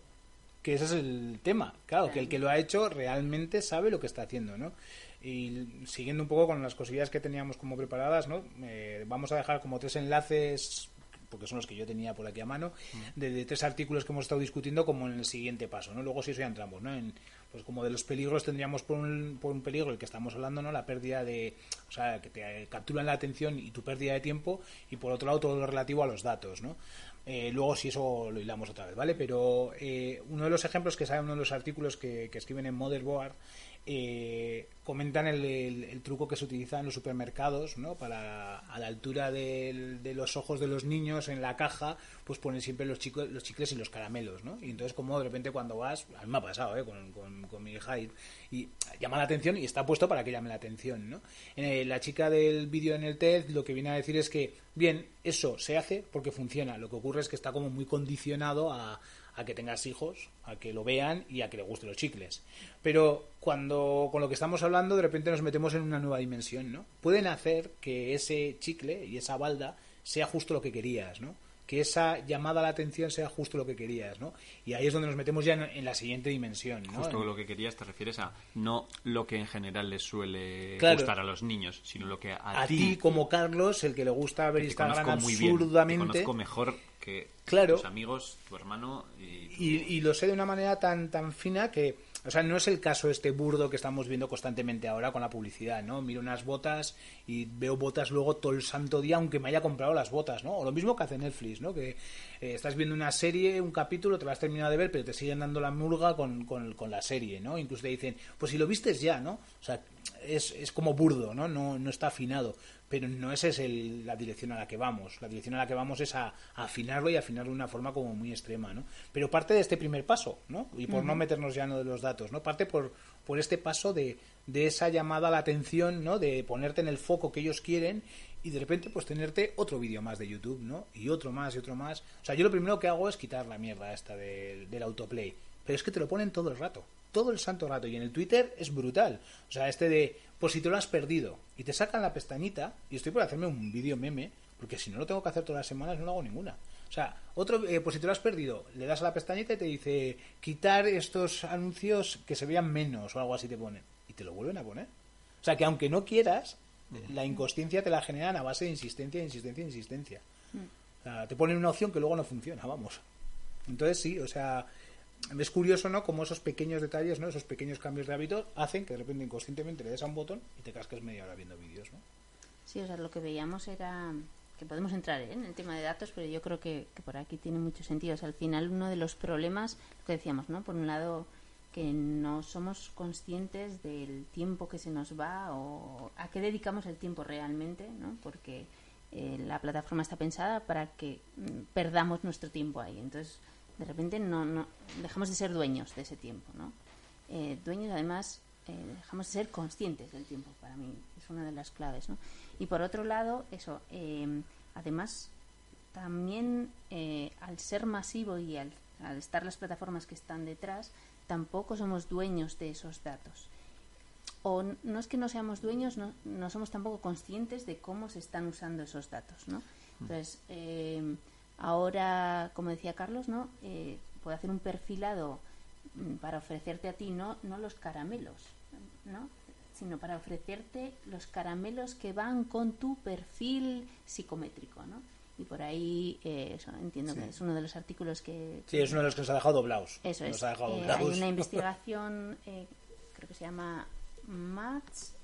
Que ese es el tema. Claro, que el que lo ha hecho realmente sabe lo que está haciendo, ¿no? Y siguiendo un poco con las cosillas que teníamos como preparadas, ¿no? Eh, vamos a dejar como tres enlaces porque son los que yo tenía por aquí a mano, de, de tres artículos que hemos estado discutiendo como en el siguiente paso, ¿no? Luego sí eso ya entramos, ¿no? En, pues como de los peligros tendríamos por un, por un peligro el que estamos hablando, ¿no? La pérdida de, o sea, que te capturan la atención y tu pérdida de tiempo y por otro lado todo lo relativo a los datos, ¿no? Eh, luego si eso lo hilamos otra vez, ¿vale? Pero eh, uno de los ejemplos que sale en uno de los artículos que, que escriben en Motherboard eh, comentan el, truco que se utiliza en los supermercados, ¿no? Para a la altura de los ojos de los niños en la caja, pues ponen siempre los, chicos, los chicles y los caramelos, ¿no? Y entonces como de repente cuando vas, a mí me ha pasado, ¿eh? Con, con- con mi hija y, y llama la atención y está puesto para que llame la atención, ¿no? Eh, la chica del vídeo en el TED lo que viene a decir es que, bien, eso se hace porque funciona, lo que ocurre es que está como muy condicionado a, a que tengas hijos, a que lo vean y a que le gusten los chicles. Pero cuando con lo que estamos hablando de repente nos metemos en una nueva dimensión, ¿no? Pueden hacer que ese chicle y esa balda sea justo lo que querías, ¿no? Que esa llamada a la atención sea justo lo que querías, ¿no? Y ahí es donde nos metemos ya en, en la siguiente dimensión, ¿no? Justo lo que querías te refieres a no lo que en general les suele Claro. gustar a los niños, sino lo que a, a ti como Carlos, el que le gusta ver Instagram conozco muy bien, te absurdamente, conozco mejor que Claro. tus amigos, tu hermano y, tu- y, y lo sé de una manera tan tan fina que o sea no es el caso este burdo que estamos viendo constantemente ahora con la publicidad no miro unas botas y veo botas luego todo el santo día aunque me haya comprado las botas no o lo mismo que hace Netflix no que eh, estás viendo una serie un capítulo te lo has terminado de ver pero te siguen dando la murga con, con, con la serie no incluso te dicen pues si lo vistes ya no o sea es, es como burdo no no no está afinado pero no esa es el- la dirección a la que vamos. La dirección a la que vamos es a, a afinarlo y afinarlo de una forma como muy extrema, ¿no? Pero parte de este primer paso, ¿no? Y por no meternos ya en de los datos, ¿no? Parte por, por este paso de, de esa llamada a la atención, ¿no? De ponerte en el foco que ellos quieren y de repente pues tenerte otro vídeo más de YouTube, ¿no? Y otro más y otro más. O sea, yo lo primero que hago es quitar la mierda esta del, autoplay. Pero es que te lo ponen todo el rato. Todo el santo rato. Y en el Twitter es brutal. O sea, este de, pues si te lo has perdido. Y te sacan la pestañita. Y estoy por hacerme un vídeo meme. Porque si no lo tengo que hacer todas las semanas, no lo hago ninguna. O sea, otro, eh, pues si te lo has perdido, le das a la pestañita y te dice quitar estos anuncios que se vean menos o algo así te ponen. Y te lo vuelven a poner. O sea, que aunque no quieras, la inconsciencia te la generan a base de insistencia, insistencia, insistencia. O sea, te ponen una opción que luego no funciona, vamos. Entonces sí, o sea, es curioso, ¿no? Como esos pequeños detalles, ¿no? Esos pequeños cambios de hábito hacen que de repente inconscientemente le des a un botón y te casques media hora viendo vídeos, ¿no? Sí, o sea, lo que veíamos era que podemos entrar ¿eh? en el tema de datos, pero yo creo que, que por aquí tiene mucho sentido. O sea, al final uno de los problemas, lo que decíamos, ¿no? Por un lado, que no somos conscientes del tiempo que se nos va o a qué dedicamos el tiempo realmente, ¿no? Porque eh, la plataforma está pensada para que mm, perdamos nuestro tiempo ahí. Entonces, de repente no, no dejamos de ser dueños de ese tiempo, ¿no? Eh, dueños, además, eh, dejamos de ser conscientes del tiempo. Para mí es una de las claves, ¿no? Y por otro lado, eso, además, también al ser masivo y al estar las plataformas que están detrás, tampoco somos dueños de esos datos. O no es que no seamos dueños, no, no somos tampoco conscientes de cómo se están usando esos datos, ¿no? Entonces, eh, ahora, como decía Carlos, ¿no? Eh, puedo hacer un perfilado mm, para ofrecerte a ti no, no los caramelos, ¿no? sino para ofrecerte los caramelos que van con tu perfil psicométrico, ¿no? Y por ahí, eh, eso, entiendo que es uno de los artículos que... Sí, es uno de los que nos ha dejado doblados. Eso nos es. ha dejado Eh, doblados. hay una investigación, eh, creo que se llama Mats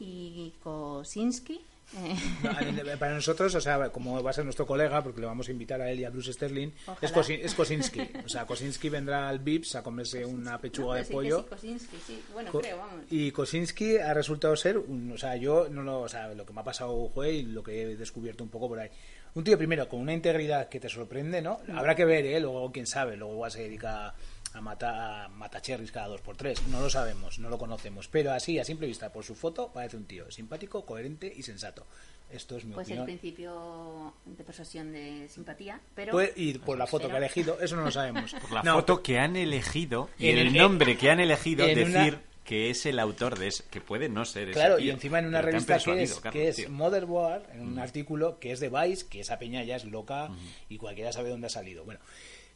y Kosinski. eh, Para nosotros, o sea, como va a ser nuestro colega, porque le vamos a invitar a él y a Bruce Sterling, es, Kosin- es Kosinski. O sea, Kosinski vendrá al Vips a comerse una pechuga no, de sí, pollo. sí, Kosinski, sí. Bueno, Co- creo, vamos. Y Kosinski ha resultado ser, un, o sea, yo no lo, o sea, lo que me ha pasado fue y lo que he descubierto un poco por ahí. Un tío primero con una integridad que te sorprende, ¿no? Habrá que ver, ¿eh? Luego quién sabe, luego igual se dedica a matar a matacherris cada dos por tres. No lo sabemos, no lo conocemos, pero así a simple vista por su foto parece un tío simpático, coherente y sensato. Esto es mi Pues el principio de persuasión de simpatía, pero... Puede ir por la foto pero- que ha elegido, eso no lo sabemos. Por la No, foto que han elegido y En el el- nombre que han elegido una- decir que es el autor de ese, que puede no ser ese Claro, tío, y encima en una revista que es, Carlos, que es. Motherboard, en un artículo que es de Vice, que esa peña ya es loca y cualquiera sabe dónde ha salido. Bueno,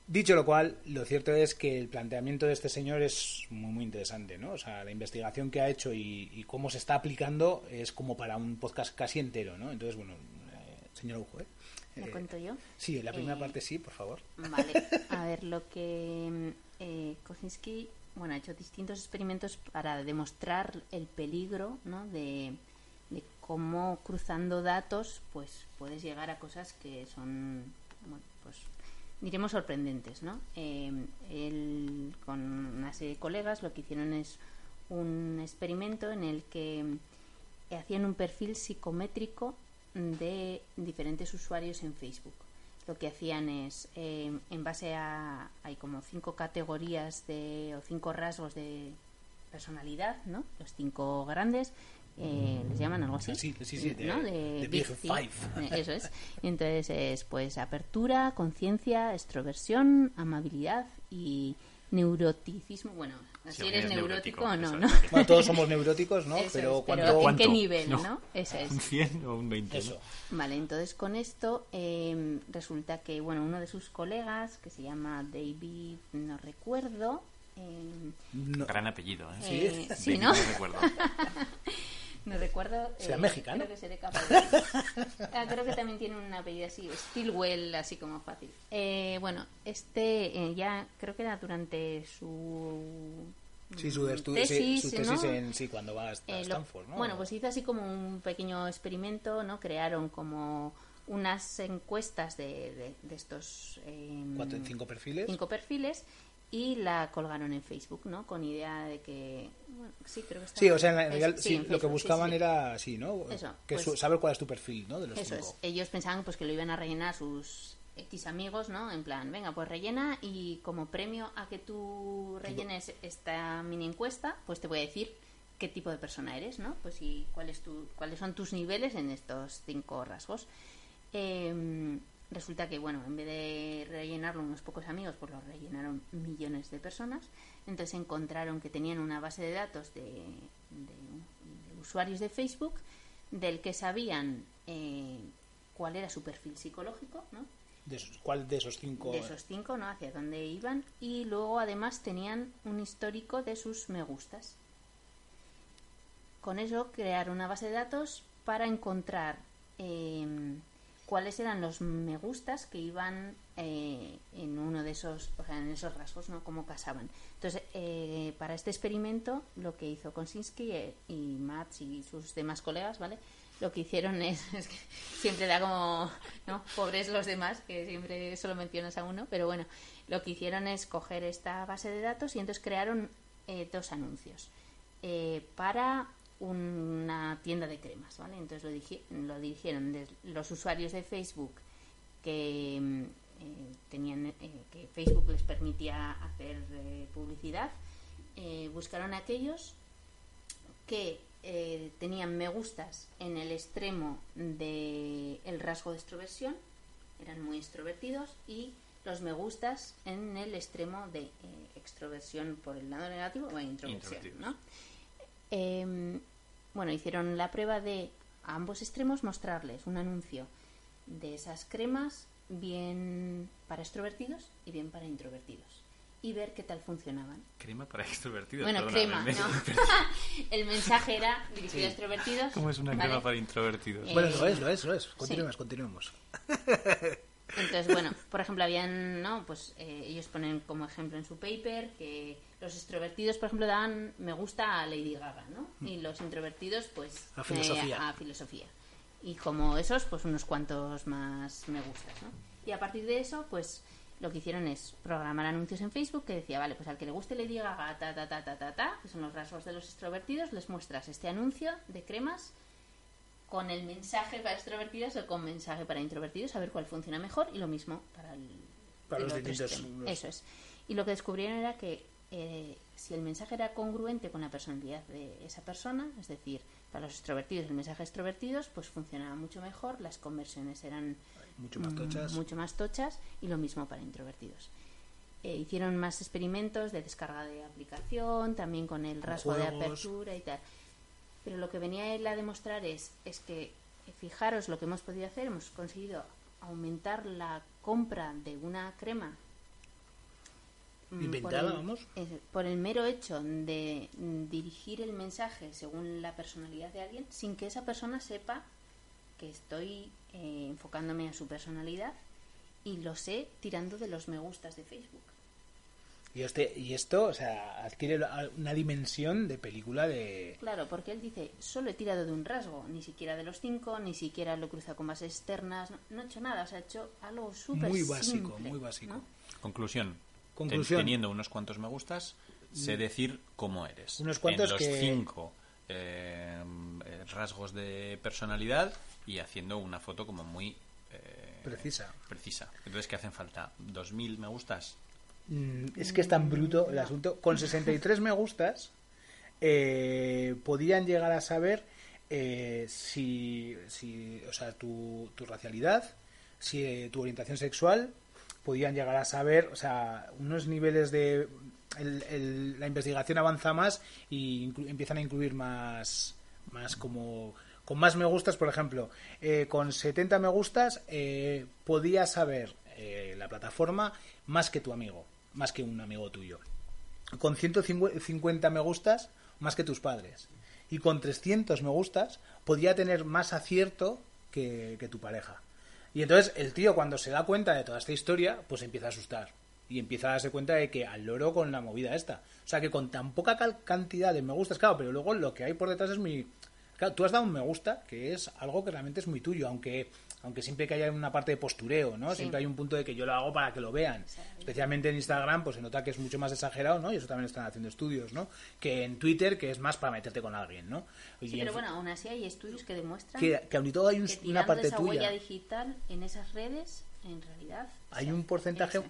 dicho lo cual, lo cierto es que el planteamiento de este señor es muy, muy interesante, ¿no? O sea, la investigación que ha hecho y, y cómo se está aplicando es como para un podcast casi entero, ¿no? Entonces, bueno, eh, señor Ujo, ¿eh? ¿Lo Eh, cuento yo? Sí, la primera Eh, parte sí, por favor. Vale, a ver, lo que mm, eh, Kosinski bueno, ha hecho distintos experimentos para demostrar el peligro ¿no? de, de cómo cruzando datos pues puedes llegar a cosas que son, bueno, pues diremos sorprendentes, ¿no? Él, con una serie de colegas lo que hicieron es un experimento en el que hacían un perfil psicométrico de diferentes usuarios en Facebook. Lo que hacían es, eh, en base a, hay como cinco categorías de, o cinco rasgos de personalidad, ¿no? Los cinco grandes, eh, les llaman algo así. Sí, sí, sí, de- ¿no? de Big Five. Eh, Eso es. Entonces es pues apertura, conciencia, extroversión, amabilidad y neuroticismo. Bueno, Sí, si eres es neurótico, neurótico, o no, ¿no? Bueno, todos somos neuróticos, ¿no? Eso pero es, cuando... ¿en qué nivel, No. no? Eso es. ¿Un 100 o un 20? Eso. Vale, entonces con esto eh, resulta que, bueno, uno de sus colegas, que se llama David, no recuerdo, eh, No, Gran apellido, ¿eh? Sí. eh, David, sí, ¿no? recuerdo. No recuerdo. ¿Será eh, mexicano? Creo que seré capaz de- Ah, creo que también tiene un apellido así, Stilwell, así como fácil. Eh, bueno, este eh, ya creo que era durante su. Sí, su, tesis, sí, su tesis ¿no? en sí, cuando va a Eh, Stanford, ¿no? Bueno, pues hizo así como un pequeño experimento, ¿no? Crearon como unas encuestas de, de, de estos eh, Cuatro, cinco perfiles. cinco perfiles y la colgaron en Facebook, ¿no? Con idea de que... bueno, sí, creo que está- Sí, o sea, en la- es- real- sí, en lo que Facebook, sí, buscaban sí. era así, ¿no? Eso, que pues- su- saber cuál es tu perfil, ¿no? De los Eso cinco. es. Ellos pensaban pues que lo iban a rellenar sus X amigos, ¿no? En plan, venga, pues rellena y como premio a que tú rellenes esta mini encuesta, pues te voy a decir qué tipo de persona eres, ¿no? Pues y cuál es tu, cuáles son tus niveles en estos cinco rasgos. Eh, resulta que, bueno, en vez de rellenarlo unos pocos amigos, pues lo rellenaron millones de personas. Entonces encontraron que tenían una base de datos de, de- de usuarios de Facebook del que sabían eh, cuál era su perfil psicológico, ¿no? De esos- ¿Cuál de esos cinco? De esos cinco, ¿no? Hacia dónde iban. Y luego además tenían un histórico de sus me gustas. Con eso crearon una base de datos para encontrar eh, cuáles eran los me gustas que iban eh, en uno de esos, o sea, en esos rasgos, ¿no? Cómo casaban. Entonces, eh, para este experimento, lo que hizo Konsinski eh, y Mats y sus demás colegas, ¿vale? Lo que hicieron es, es que siempre da como, ¿no? Pobres los demás, que siempre solo mencionas a uno, pero bueno, lo que hicieron es coger esta base de datos y entonces crearon dos anuncios para una tienda de cremas, ¿vale? Entonces lo, digi- lo dirigieron de los usuarios de Facebook que mm, eh, tenían eh, que Facebook les permitía hacer eh, publicidad, eh, buscaron aquellos que eh, tenían me gustas en el extremo del el rasgo de extroversión, eran muy extrovertidos, y los me gustas en el extremo de extroversión por el lado negativo o introversión. ¿no? Eh, bueno, hicieron la prueba de a ambos extremos mostrarles un anuncio de esas cremas bien para extrovertidos y bien para introvertidos y ver qué tal funcionaban. Crema para extrovertidos. Bueno, perdona, crema, me- no. El mensaje era dirigido a extrovertidos. ¿Cómo es una ¿vale? crema para introvertidos? Eh, Bueno, lo es, lo es, lo es. Continuemos, continuemos. Entonces, bueno, por ejemplo, habían, ¿no? Pues eh, ellos ponen como ejemplo en su paper que los extrovertidos, por ejemplo, dan me gusta a Lady Gaga, ¿no? Y los introvertidos, pues, A filosofía. eh, a filosofía. Y como esos, pues unos cuantos más me gustas, ¿no? Y a partir de eso, pues lo que hicieron es programar anuncios en Facebook que decía, vale, pues al que le guste Lady Gaga, ta, ta, ta, ta, ta, ta, que son los rasgos de los extrovertidos, les muestras este anuncio de cremas con el mensaje para extrovertidos o con mensaje para introvertidos, a ver cuál funciona mejor y lo mismo para el, Para el los distintos- los- Eso es. Y lo que descubrieron era que eh, si el mensaje era congruente con la personalidad de esa persona, es decir, para los extrovertidos el mensaje extrovertidos, pues funcionaba mucho mejor, las conversiones eran Mucho más mm, tochas. mucho más tochas y lo mismo para introvertidos. Eh, hicieron más experimentos de descarga de aplicación, también con el rasgo de apertura y tal. Pero lo que venía él a demostrar es, es que, fijaros lo que hemos podido hacer, hemos conseguido aumentar la compra de una crema. mm, Inventada, por el- vamos. por el mero hecho de mm, dirigir el mensaje según la personalidad de alguien, sin que esa persona sepa que estoy eh, enfocándome a su personalidad y lo sé tirando de los me gustas de Facebook. Y, este, y esto, o sea, adquiere una dimensión de película de... Claro, porque él dice, solo he tirado de un rasgo, ni siquiera de los cinco, ni siquiera lo cruza con bases externas, no, no he hecho nada, o sea, ha hecho algo súper Muy básico, simple, muy básico. ¿no? Conclusión. Conclusión. Ten- teniendo unos cuantos me gustas, sé decir cómo eres. Unos cuantos en los que- cinco eh, rasgos de personalidad y haciendo una foto como muy eh, Precisa. precisa. Entonces, ¿qué hacen falta? ¿2.000 me gustas? Mm, Es que es tan bruto el asunto. Con 63 me gustas, eh, podían llegar a saber eh, si, si, o sea, tu, tu racialidad, si eh, tu orientación sexual, podían llegar a saber, o sea, unos niveles de... el- la investigación avanza más y empiezan a incluir más, más como... Con más me gustas, por ejemplo, eh, con 70 me gustas, podía saber la plataforma más que tu amigo, más que un amigo tuyo. Con 150 me gustas, más que tus padres. Y con 300 me gustas, podía tener más acierto que, que tu pareja. Y entonces el tío cuando se da cuenta de toda esta historia, pues empieza a asustar. Y empieza a darse cuenta de que al loro con la movida esta. O sea que con tan poca cantidad de me gustas, claro, pero luego lo que hay por detrás es muy... Claro, tú has dado un me gusta, que es algo que realmente es muy tuyo, aunque aunque siempre que haya una parte de postureo, ¿no? Sí. Siempre hay un punto de que yo lo hago para que lo vean. Especialmente en Instagram, pues se nota que es mucho más exagerado, ¿no? Y eso también están haciendo estudios, ¿no? Que en Twitter, que es más para meterte con alguien, ¿no? Y Sí, en pero bueno, aún así hay estudios que demuestran que, que aun y todo hay un- que una parte esa tuya. huella digital en esas redes, en realidad... hay un porcentaje.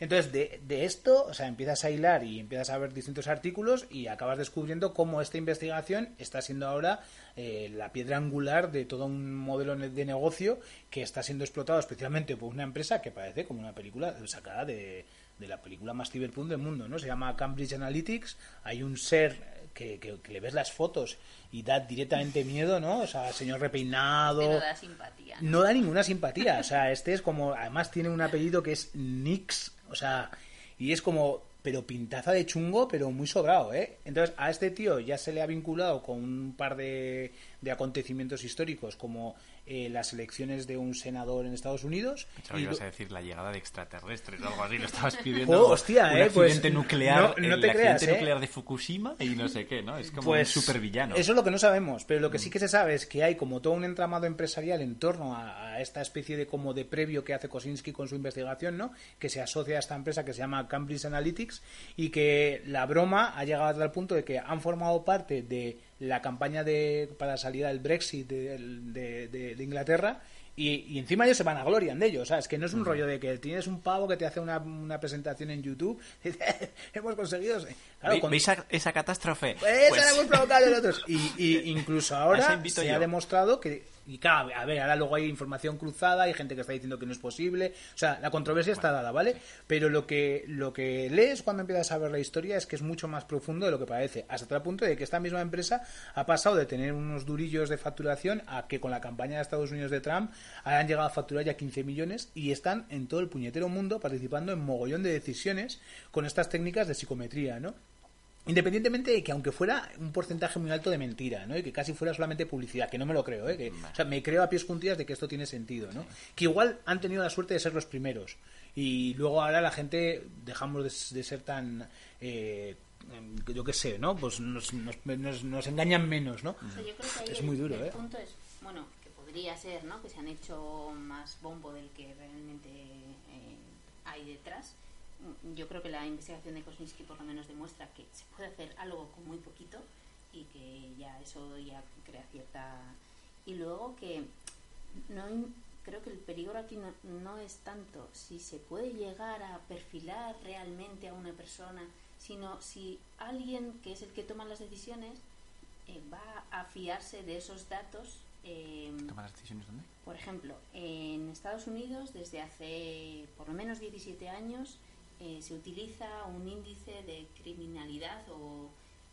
Entonces, de, de esto, o sea, empiezas a hilar y empiezas a ver distintos artículos y acabas descubriendo cómo esta investigación está siendo ahora eh, la piedra angular de todo un modelo de negocio que está siendo explotado especialmente por una empresa que parece como una película sacada de, de la película más cyberpunk del mundo, ¿no? Se llama Cambridge Analytics. Hay un ser que, que- que le ves las fotos y da directamente miedo, ¿no? O sea, señor repeinado. Da simpatía. ¿no? No da ninguna simpatía. O sea, este es como. Además, tiene un apellido que es Nix. O sea, y es como. Pero pintaza de chungo, pero muy sobrado, ¿eh? Entonces, a este tío ya se le ha vinculado con un par de, de acontecimientos históricos, como eh, las elecciones de un senador en Estados Unidos. Pensaba y que ibas a decir la llegada de extraterrestres o algo así, lo estabas pidiendo. Oh, hostia, un eh, pues, nuclear, no- no el te accidente creas, eh. nuclear de Fukushima y no sé qué, ¿no? Es como Pues un supervillano. Eso es lo que no sabemos, pero lo que sí que se sabe es que hay como todo un entramado empresarial en torno a, a esta especie de como de previo que hace Kosinski con su investigación, ¿no? Que se asocia a esta empresa que se llama Cambridge Analytics y que la broma ha llegado a tal punto de que han formado parte de la campaña de para la salida del Brexit de, de- de- de Inglaterra y, y encima ellos se van a gloria de ello, o sea, es que no es un rollo de que tienes un pavo que te hace una, una presentación en YouTube hemos conseguido... Claro, con- ¿Veis a- esa catástrofe? Pues- ahora hemos provocado nosotros. Y, y incluso ahora esa se yo. ha demostrado que. Y claro, a ver, ahora luego hay información cruzada, hay gente que está diciendo que no es posible. O sea, la controversia está dada, ¿vale? Pero lo que, lo que lees cuando empiezas a ver la historia es que es mucho más profundo de lo que parece. Hasta tal punto de que esta misma empresa ha pasado de tener unos durillos de facturación a que con la campaña de Estados Unidos de Trump hayan llegado a facturar ya 15 millones y están en todo el puñetero mundo participando en mogollón de decisiones con estas técnicas de psicometría, ¿no? Independientemente de que aunque fuera un porcentaje muy alto de mentira, ¿no? Y que casi fuera solamente publicidad, que no me lo creo, ¿eh? Que, o sea, me creo a pies juntillas de que esto tiene sentido, ¿no? Que igual han tenido la suerte de ser los primeros. Y luego ahora la gente dejamos de, de ser tan... eh, yo qué sé, ¿no? Pues nos, nos, nos- nos engañan menos, ¿no? O sea, yo creo que ahí Es el- muy duro, el ¿eh? punto es, bueno, que podría ser, ¿no? Que se han hecho más bombo del que realmente eh, hay detrás. Mm, Yo creo que la investigación de Kosinski por lo menos demuestra que se puede hacer algo con muy poquito y que ya eso ya crea cierta... Y luego que no creo que el peligro aquí no, no es tanto si se puede llegar a perfilar realmente a una persona, sino si alguien que es el que toma las decisiones eh, va a fiarse de esos datos. eh, ¿Toma las decisiones dónde? por ejemplo, en Estados Unidos desde hace por lo menos 17 años eh, se utiliza un índice de criminalidad o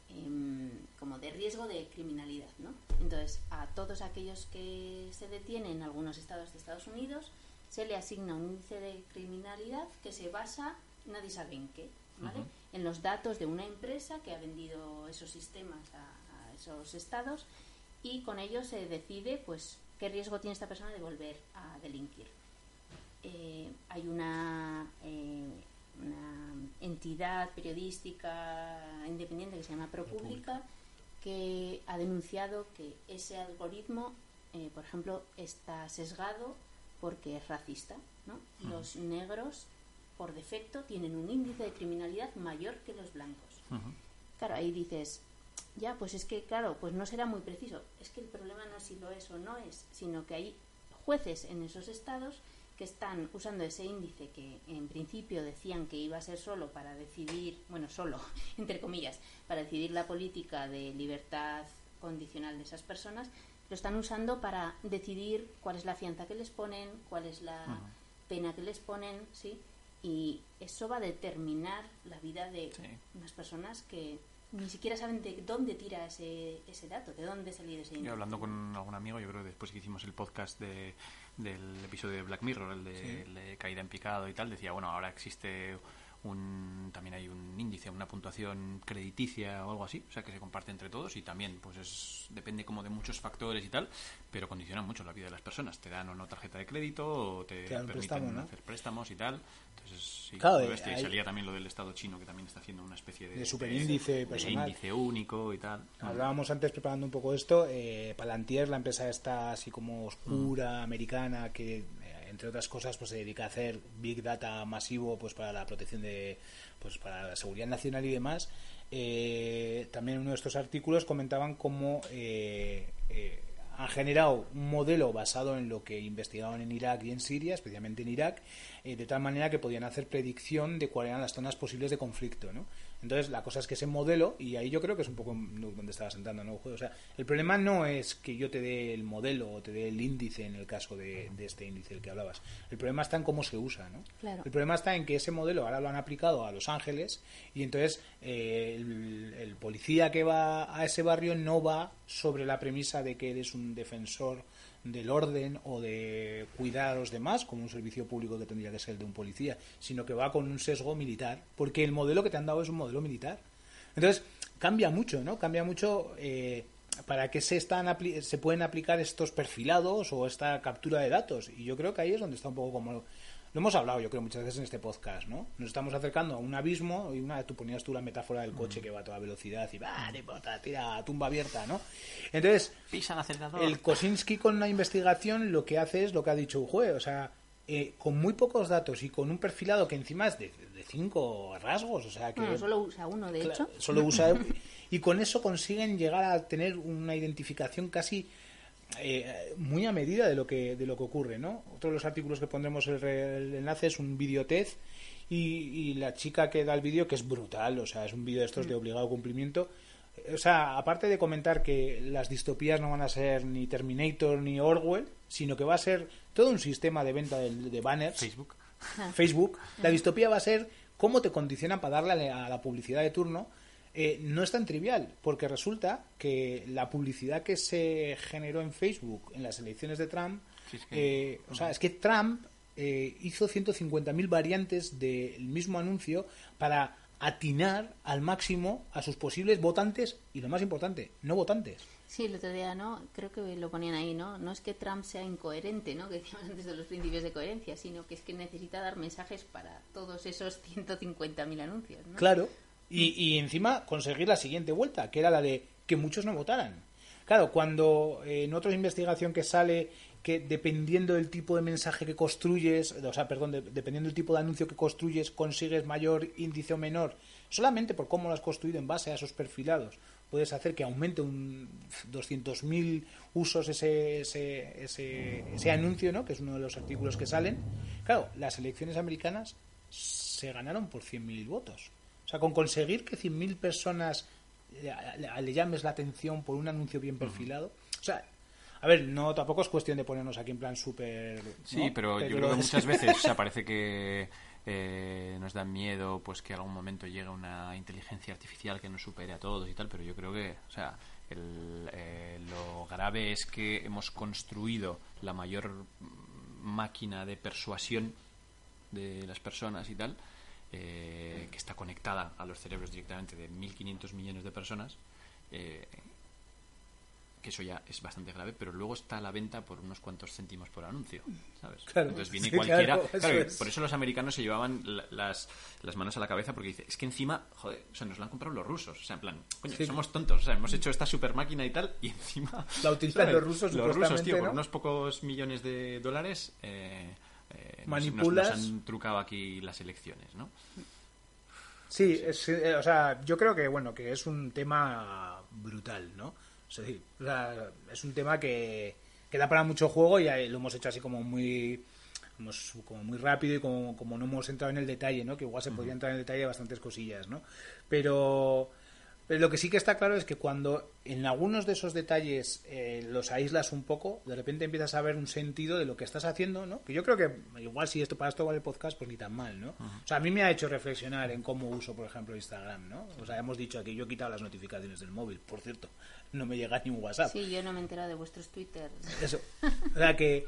em, como de riesgo de criminalidad, ¿no? Entonces, a todos aquellos que se detienen en algunos estados de Estados Unidos se le asigna un índice de criminalidad que se basa, nadie sabe en qué, ¿vale? En los datos de una empresa que ha vendido esos sistemas a, a esos estados y con ello se decide, pues, qué riesgo tiene esta persona de volver a delinquir. Eh, hay una, eh, una entidad periodística independiente que se llama ProPublica que ha denunciado que ese algoritmo, eh, por ejemplo, está sesgado porque es racista. ¿no? Los negros por defecto tienen un índice de criminalidad mayor que los blancos. Claro, ahí dices, ya, pues es que, claro, pues no será muy preciso. Es que el problema no es si lo es o no es, sino que hay jueces en esos estados que están usando ese índice que en principio decían que iba a ser solo para decidir, bueno, solo, entre comillas, para decidir la política de libertad condicional de esas personas, lo están usando para decidir cuál es la fianza que les ponen, cuál es la pena que les ponen, ¿sí? Y eso va a determinar la vida de unas personas que ni siquiera saben de dónde tira ese, ese dato, de dónde ha salido ese índice. hablando con algún amigo, yo creo que después que hicimos el podcast de, del episodio de Black Mirror, el de, el de Caída en Picado y tal, decía, bueno, ahora existe un, también hay un índice, una puntuación crediticia o algo así, o sea que se comparte entre todos y también pues es depende como de muchos factores y tal, pero condiciona mucho la vida de las personas. Te dan o no tarjeta de crédito o te, permiten hacer préstamos y tal. Entonces, sí, claro, este, salía también lo del Estado chino que también está haciendo una especie de, de superíndice personal. índice único y tal. Hablábamos antes preparando un poco esto, eh, Palantir, la empresa está así como oscura, mm. americana, que entre otras cosas, pues se dedica a hacer big data masivo, pues para la protección de, pues para la seguridad nacional y demás. Eh, también en uno de estos artículos comentaban cómo eh, eh, han generado un modelo basado en lo que investigaban en Irak y en Siria, especialmente en Irak, de tal manera que podían hacer predicción de cuáles eran las zonas posibles de conflicto, ¿no? Entonces, la cosa es que ese modelo, y ahí yo creo que es un poco donde estaba sentando, ¿no? O sea, el problema no es que yo te dé el modelo o te dé el índice en el caso de, este índice del que hablabas. El problema está en cómo se usa, ¿no? El problema está en que ese modelo ahora lo han aplicado a Los Ángeles y entonces eh, el, el policía que va a ese barrio no va sobre la premisa de que eres un defensor del orden o de cuidar a los demás, como un servicio público que tendría que ser el de un policía, sino que va con un sesgo militar, porque el modelo que te han dado es un modelo militar. Entonces, cambia mucho, ¿no? Cambia mucho eh, para qué se, están se pueden aplicar estos perfilados o esta captura de datos. Y yo creo que ahí es donde está un poco como lo hemos hablado, yo creo, muchas veces en este podcast, ¿no? Nos estamos acercando a un abismo y una tú ponías tú la metáfora del coche mm. que va a toda velocidad y va, de bota, tira, tumba abierta, ¿no? Entonces, Pisa el acelerador. El Kosinski con la investigación lo que hace es lo que ha dicho Ujue, o sea, eh, con muy pocos datos y con un perfilado que encima es de, cinco rasgos, o sea que... solo usa uno, de hecho. Solo usa... y con eso consiguen llegar a tener una identificación casi eh, muy a medida de lo que de lo que ocurre no otro de los artículos que pondremos el, enlace es un videotez y, y, la chica que da el vídeo que es brutal o sea es un vídeo de estos de mm. obligado cumplimiento. O sea aparte de comentar que las distopías no van a ser ni Terminator ni Orwell sino que va a ser todo un sistema de venta de, de banners. Facebook. Facebook. La distopía va a ser cómo te condicionan para darle a la publicidad de turno eh, no es tan trivial, porque resulta que la publicidad que se generó en Facebook en las elecciones de Trump, eh, o sea, es que Trump eh, hizo 150.000 variantes del mismo anuncio para atinar al máximo a sus posibles votantes y lo más importante, no votantes. Sí, el otro día, ¿no? Creo que lo ponían ahí, ¿no? No es que Trump sea incoherente, ¿no? Que decíamos antes de los principios de coherencia, sino que es que necesita dar mensajes para todos esos 150.000 anuncios, ¿no? Claro, y, encima conseguir la siguiente vuelta, que era la de que muchos no votaran. Claro, cuando eh, en otra investigación que sale que dependiendo del tipo de mensaje que construyes, o sea, perdón, dependiendo del tipo de anuncio que construyes, consigues mayor índice o menor, solamente por cómo lo has construido en base a esos perfilados, puedes hacer que aumente un 200.000 usos ese, ese, ese, ese anuncio, ¿no? que es uno de los artículos que salen. Claro, las elecciones americanas se ganaron por 100.000 votos. O sea, con conseguir que 100.000 personas le, llames la atención por un anuncio bien perfilado. O sea, a ver, no tampoco es cuestión de ponernos aquí en plan súper. Sí, pero, yo creo que muchas veces, o sea, parece que eh, nos da miedo pues que algún momento llegue una inteligencia artificial que nos supere a todos y tal, pero yo creo que, o sea, eh, lo grave es que hemos construido la mayor máquina de persuasión de las personas y tal eh, que está conectada a los cerebros directamente de 1.500 millones de personas, eh, que eso ya es bastante grave, pero luego está a la venta por unos cuantos céntimos por anuncio, ¿sabes? Entonces viene cualquiera... Por eso los americanos se llevaban las, las manos a la cabeza porque dice, es que encima, joder, o sea, nos la han comprado los rusos, o sea, en plan, coño, somos tontos, o sea, hemos hecho esta super máquina y tal, y encima... La utilizan los rusos, Los rusos, tío, por unos pocos millones de dólares... Eh, eh, Manipulas. Nos, nos han trucado aquí las elecciones, ¿no? Sí, es, eh, o sea, yo creo que bueno, que es un tema brutal, ¿no? Es decir, o sea, es un tema que, que da para mucho juego y lo hemos hecho así como muy como muy rápido y como, como no hemos entrado en el detalle, ¿no? Que igual se podría entrar en el detalle de bastantes cosillas, ¿no? Pero, pero lo que sí que está claro es que cuando en algunos de esos detalles eh, los aíslas un poco, de repente empiezas a ver un sentido de lo que estás haciendo, ¿no? Que yo creo que igual si esto para esto vale el podcast, pues ni tan mal, ¿no? O sea, a mí me ha hecho reflexionar en cómo uso, por ejemplo, Instagram, ¿no? O sea, hemos dicho aquí, yo he quitado las notificaciones del móvil, por cierto, no me llega ni un WhatsApp. Sí, yo no me he enterado de vuestros Twitter. Eso. O sea que.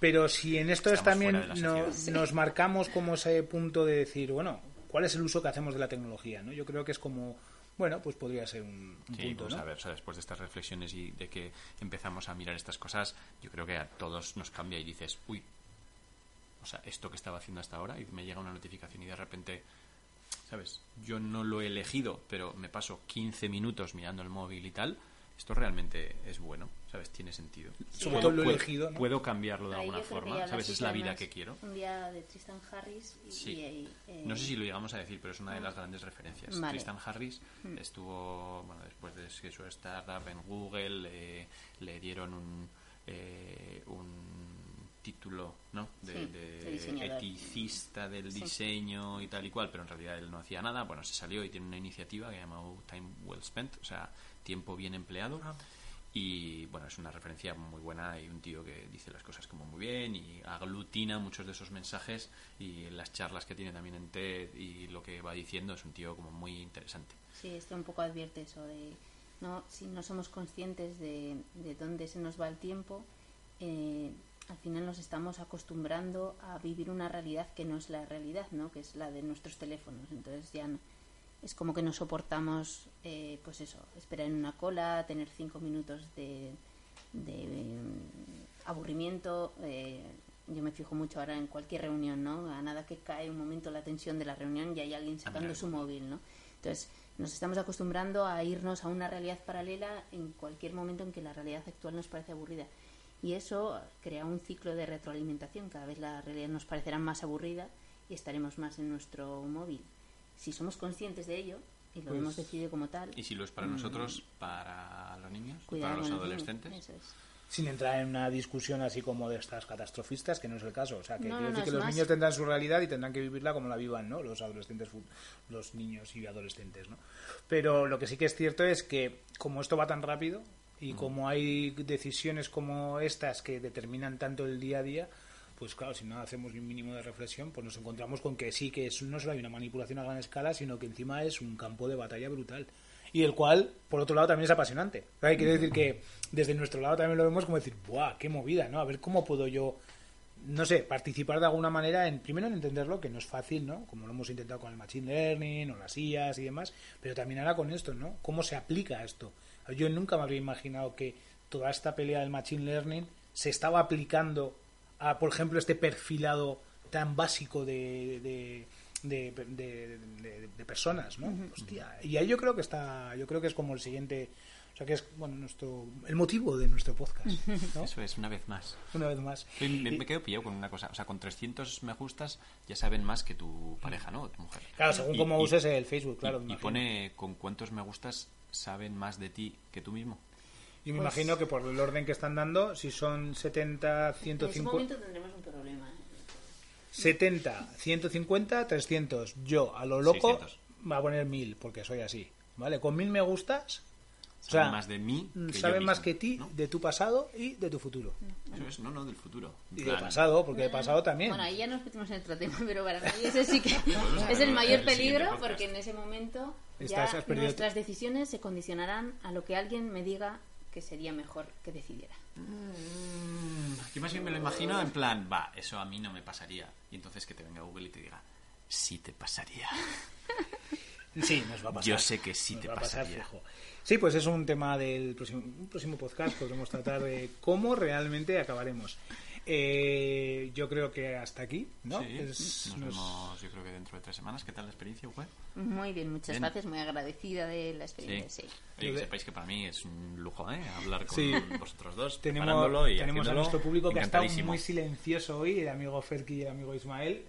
Pero si en esto es también no- nos marcamos como ese punto de decir, bueno, ¿cuál es el uso que hacemos de la tecnología? ¿no? Yo creo que es como, bueno, pues podría ser un, un Sí, punto. ¿no? a ver, o sea, después de estas reflexiones y de que empezamos a mirar estas cosas, yo creo que a todos nos cambia y dices, uy, o sea, esto que estaba haciendo hasta ahora y me llega una notificación y de repente, ¿sabes? Yo no lo he elegido, pero me paso 15 minutos mirando el móvil y tal, esto realmente es bueno, ¿sabes? Tiene sentido. Sobre todo lo elegido, ¿no? puedo cambiarlo de Ahí alguna forma, ¿sabes? Es la vida que quiero. Un día de Tristan Harris y, Sí. y, eh, No sé si lo llegamos a decir, pero es una de las grandes referencias. Vale. Tristan Harris estuvo, bueno, después de que su startup en Google, eh, le dieron un, eh, un título, ¿no? De, Sí, eticista del Sí. diseño y tal y cual, pero en realidad él no hacía nada. Bueno, se salió y tiene una iniciativa que llama Time Well Spent, o sea, tiempo bien empleado. Y bueno, es una referencia muy buena y un tío que dice las cosas como muy bien y aglutina muchos de esos mensajes y las charlas que tiene también en TED y lo que va diciendo es un tío como muy interesante. Sí, este un poco advierte eso de no si no somos conscientes de, de dónde se nos va el tiempo, eh, al final nos estamos acostumbrando a vivir una realidad que no es la realidad, ¿no? Que es la de nuestros teléfonos. Entonces ya no- es como que no soportamos, eh, pues eso, esperar en una cola, tener cinco minutos de, de, eh, aburrimiento. eh, yo me fijo mucho ahora en cualquier reunión, ¿no? A nada que cae un momento la tensión de la reunión y hay alguien sacando su móvil, ¿no? Entonces, nos estamos acostumbrando a irnos a una realidad paralela en cualquier momento en que la realidad actual nos parece aburrida. Y eso crea un ciclo de retroalimentación. Cada vez la realidad nos parecerá más aburrida y estaremos más en nuestro móvil. Si somos conscientes de ello y lo Pues- hemos decidido como tal, Y si lo es para nosotros, para los niños, para los niños. adolescentes. Eso es. Sin entrar en una discusión así como de estas catastrofistas, que no es el caso. O sea, que No, quiero no, decir no, que es los más- niños tendrán su realidad y tendrán que vivirla como la vivan, ¿no? Los adolescentes, los niños y adolescentes, ¿no? Pero lo que sí que es cierto es que como esto va tan rápido y como hay decisiones como estas que determinan tanto el día a día, pues claro, si no hacemos un mínimo de reflexión, pues nos encontramos con que sí que es, no solo hay una manipulación a gran escala, sino que encima es un campo de batalla brutal. Y el cual, por otro lado, también es apasionante. Hay quiere decir que desde nuestro lado también lo vemos como decir, ¡buah, qué movida! ¿no? A ver cómo puedo yo, no sé, participar de alguna manera en, primero en entenderlo, que no es fácil, ¿no? Como lo hemos intentado con el Machine Learning o las IAS y demás, pero también ahora con esto, ¿no? ¿Cómo se aplica esto? Yo nunca me habría imaginado que toda esta pelea del Machine Learning se estaba aplicando a, por ejemplo, este perfilado tan básico de, de, de, de- de- de personas, ¿no? Hostia, y ahí yo creo que está, yo creo que es como el siguiente, o sea que es, bueno, nuestro, el motivo de nuestro podcast, ¿no? Eso es, una vez más. Una vez más. Me, quedo pillado con una cosa. O sea, con 300 me gustas ya saben más que tu pareja, ¿no? O tu mujer. Claro, según Y- cómo y- uses el Facebook, claro. y, y pone con cuántos me gustas saben más de ti que tú mismo. Y me Pues- imagino que por el orden que están dando, si son 70, En ese 150, momento tendremos un problema. ¿eh? 70, 150, 300. Yo, a lo loco, 600. me voy a poner 1000, porque soy así. ¿Vale? Con 1000 me gustas, o Saben sea, más de mí que yo saben más mismo, que ti, ¿no? de tu pasado y de tu futuro. Eso es, no, no, del futuro. Y plan, de pasado, porque de pasado también. Bueno, ahí ya nos metimos en otro tema, pero para mí ese sí que es el mayor peligro porque en ese momento ya nuestras decisiones se condicionarán a lo que alguien me diga que sería mejor que decidiera. Mm, Yo más bien me lo imagino en plan, va, eso a mí no me pasaría. Y entonces que te venga Google y te diga, sí te pasaría. Sí, nos va a pasar. Yo sé que sí Nos te va a pasar pasaría. fijo. Sí, pues es un tema del próximo, un próximo podcast. Podremos tratar de cómo realmente acabaremos. Eh, yo creo que hasta aquí, ¿no? Sí, Es- nos nos- vemos yo creo que dentro de tres semanas. ¿Qué tal la experiencia, fue? Muy bien, muchas Bien. gracias, muy agradecida de la experiencia, sí. Oye, que sepáis que para mí es un lujo, ¿eh? Hablar con Sí. vosotros dos, tenemos, y tenemos a nuestro público que ha estado muy silencioso hoy, el amigo Ferki y el amigo Ismael.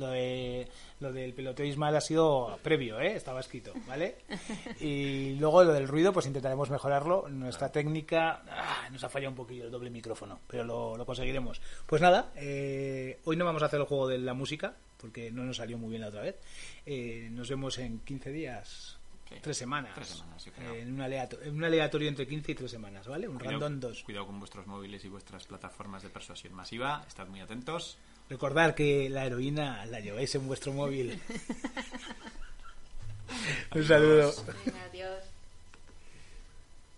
Lo, de, lo del peloteo Ismael ha sido previo, ¿eh? estaba escrito, ¿vale? Y luego lo del ruido, pues intentaremos mejorarlo. Nuestra técnica ah, nos ha fallado un poquillo el doble micrófono, pero lo, lo conseguiremos. Pues nada, eh, hoy no vamos a hacer el juego de la música, porque no nos salió muy bien la otra vez. Eh, nos vemos en 15 días, Sí, tres semanas. tres semanas. Eh, en, un aleato- en un aleatorio entre 15 y 3 semanas, ¿vale? Un Cuidado, random 2. cuidado con vuestros móviles y vuestras plataformas de persuasión masiva. Estad muy atentos. Recordad que la heroína la lleváis en vuestro móvil. Un saludo. Venga, adiós.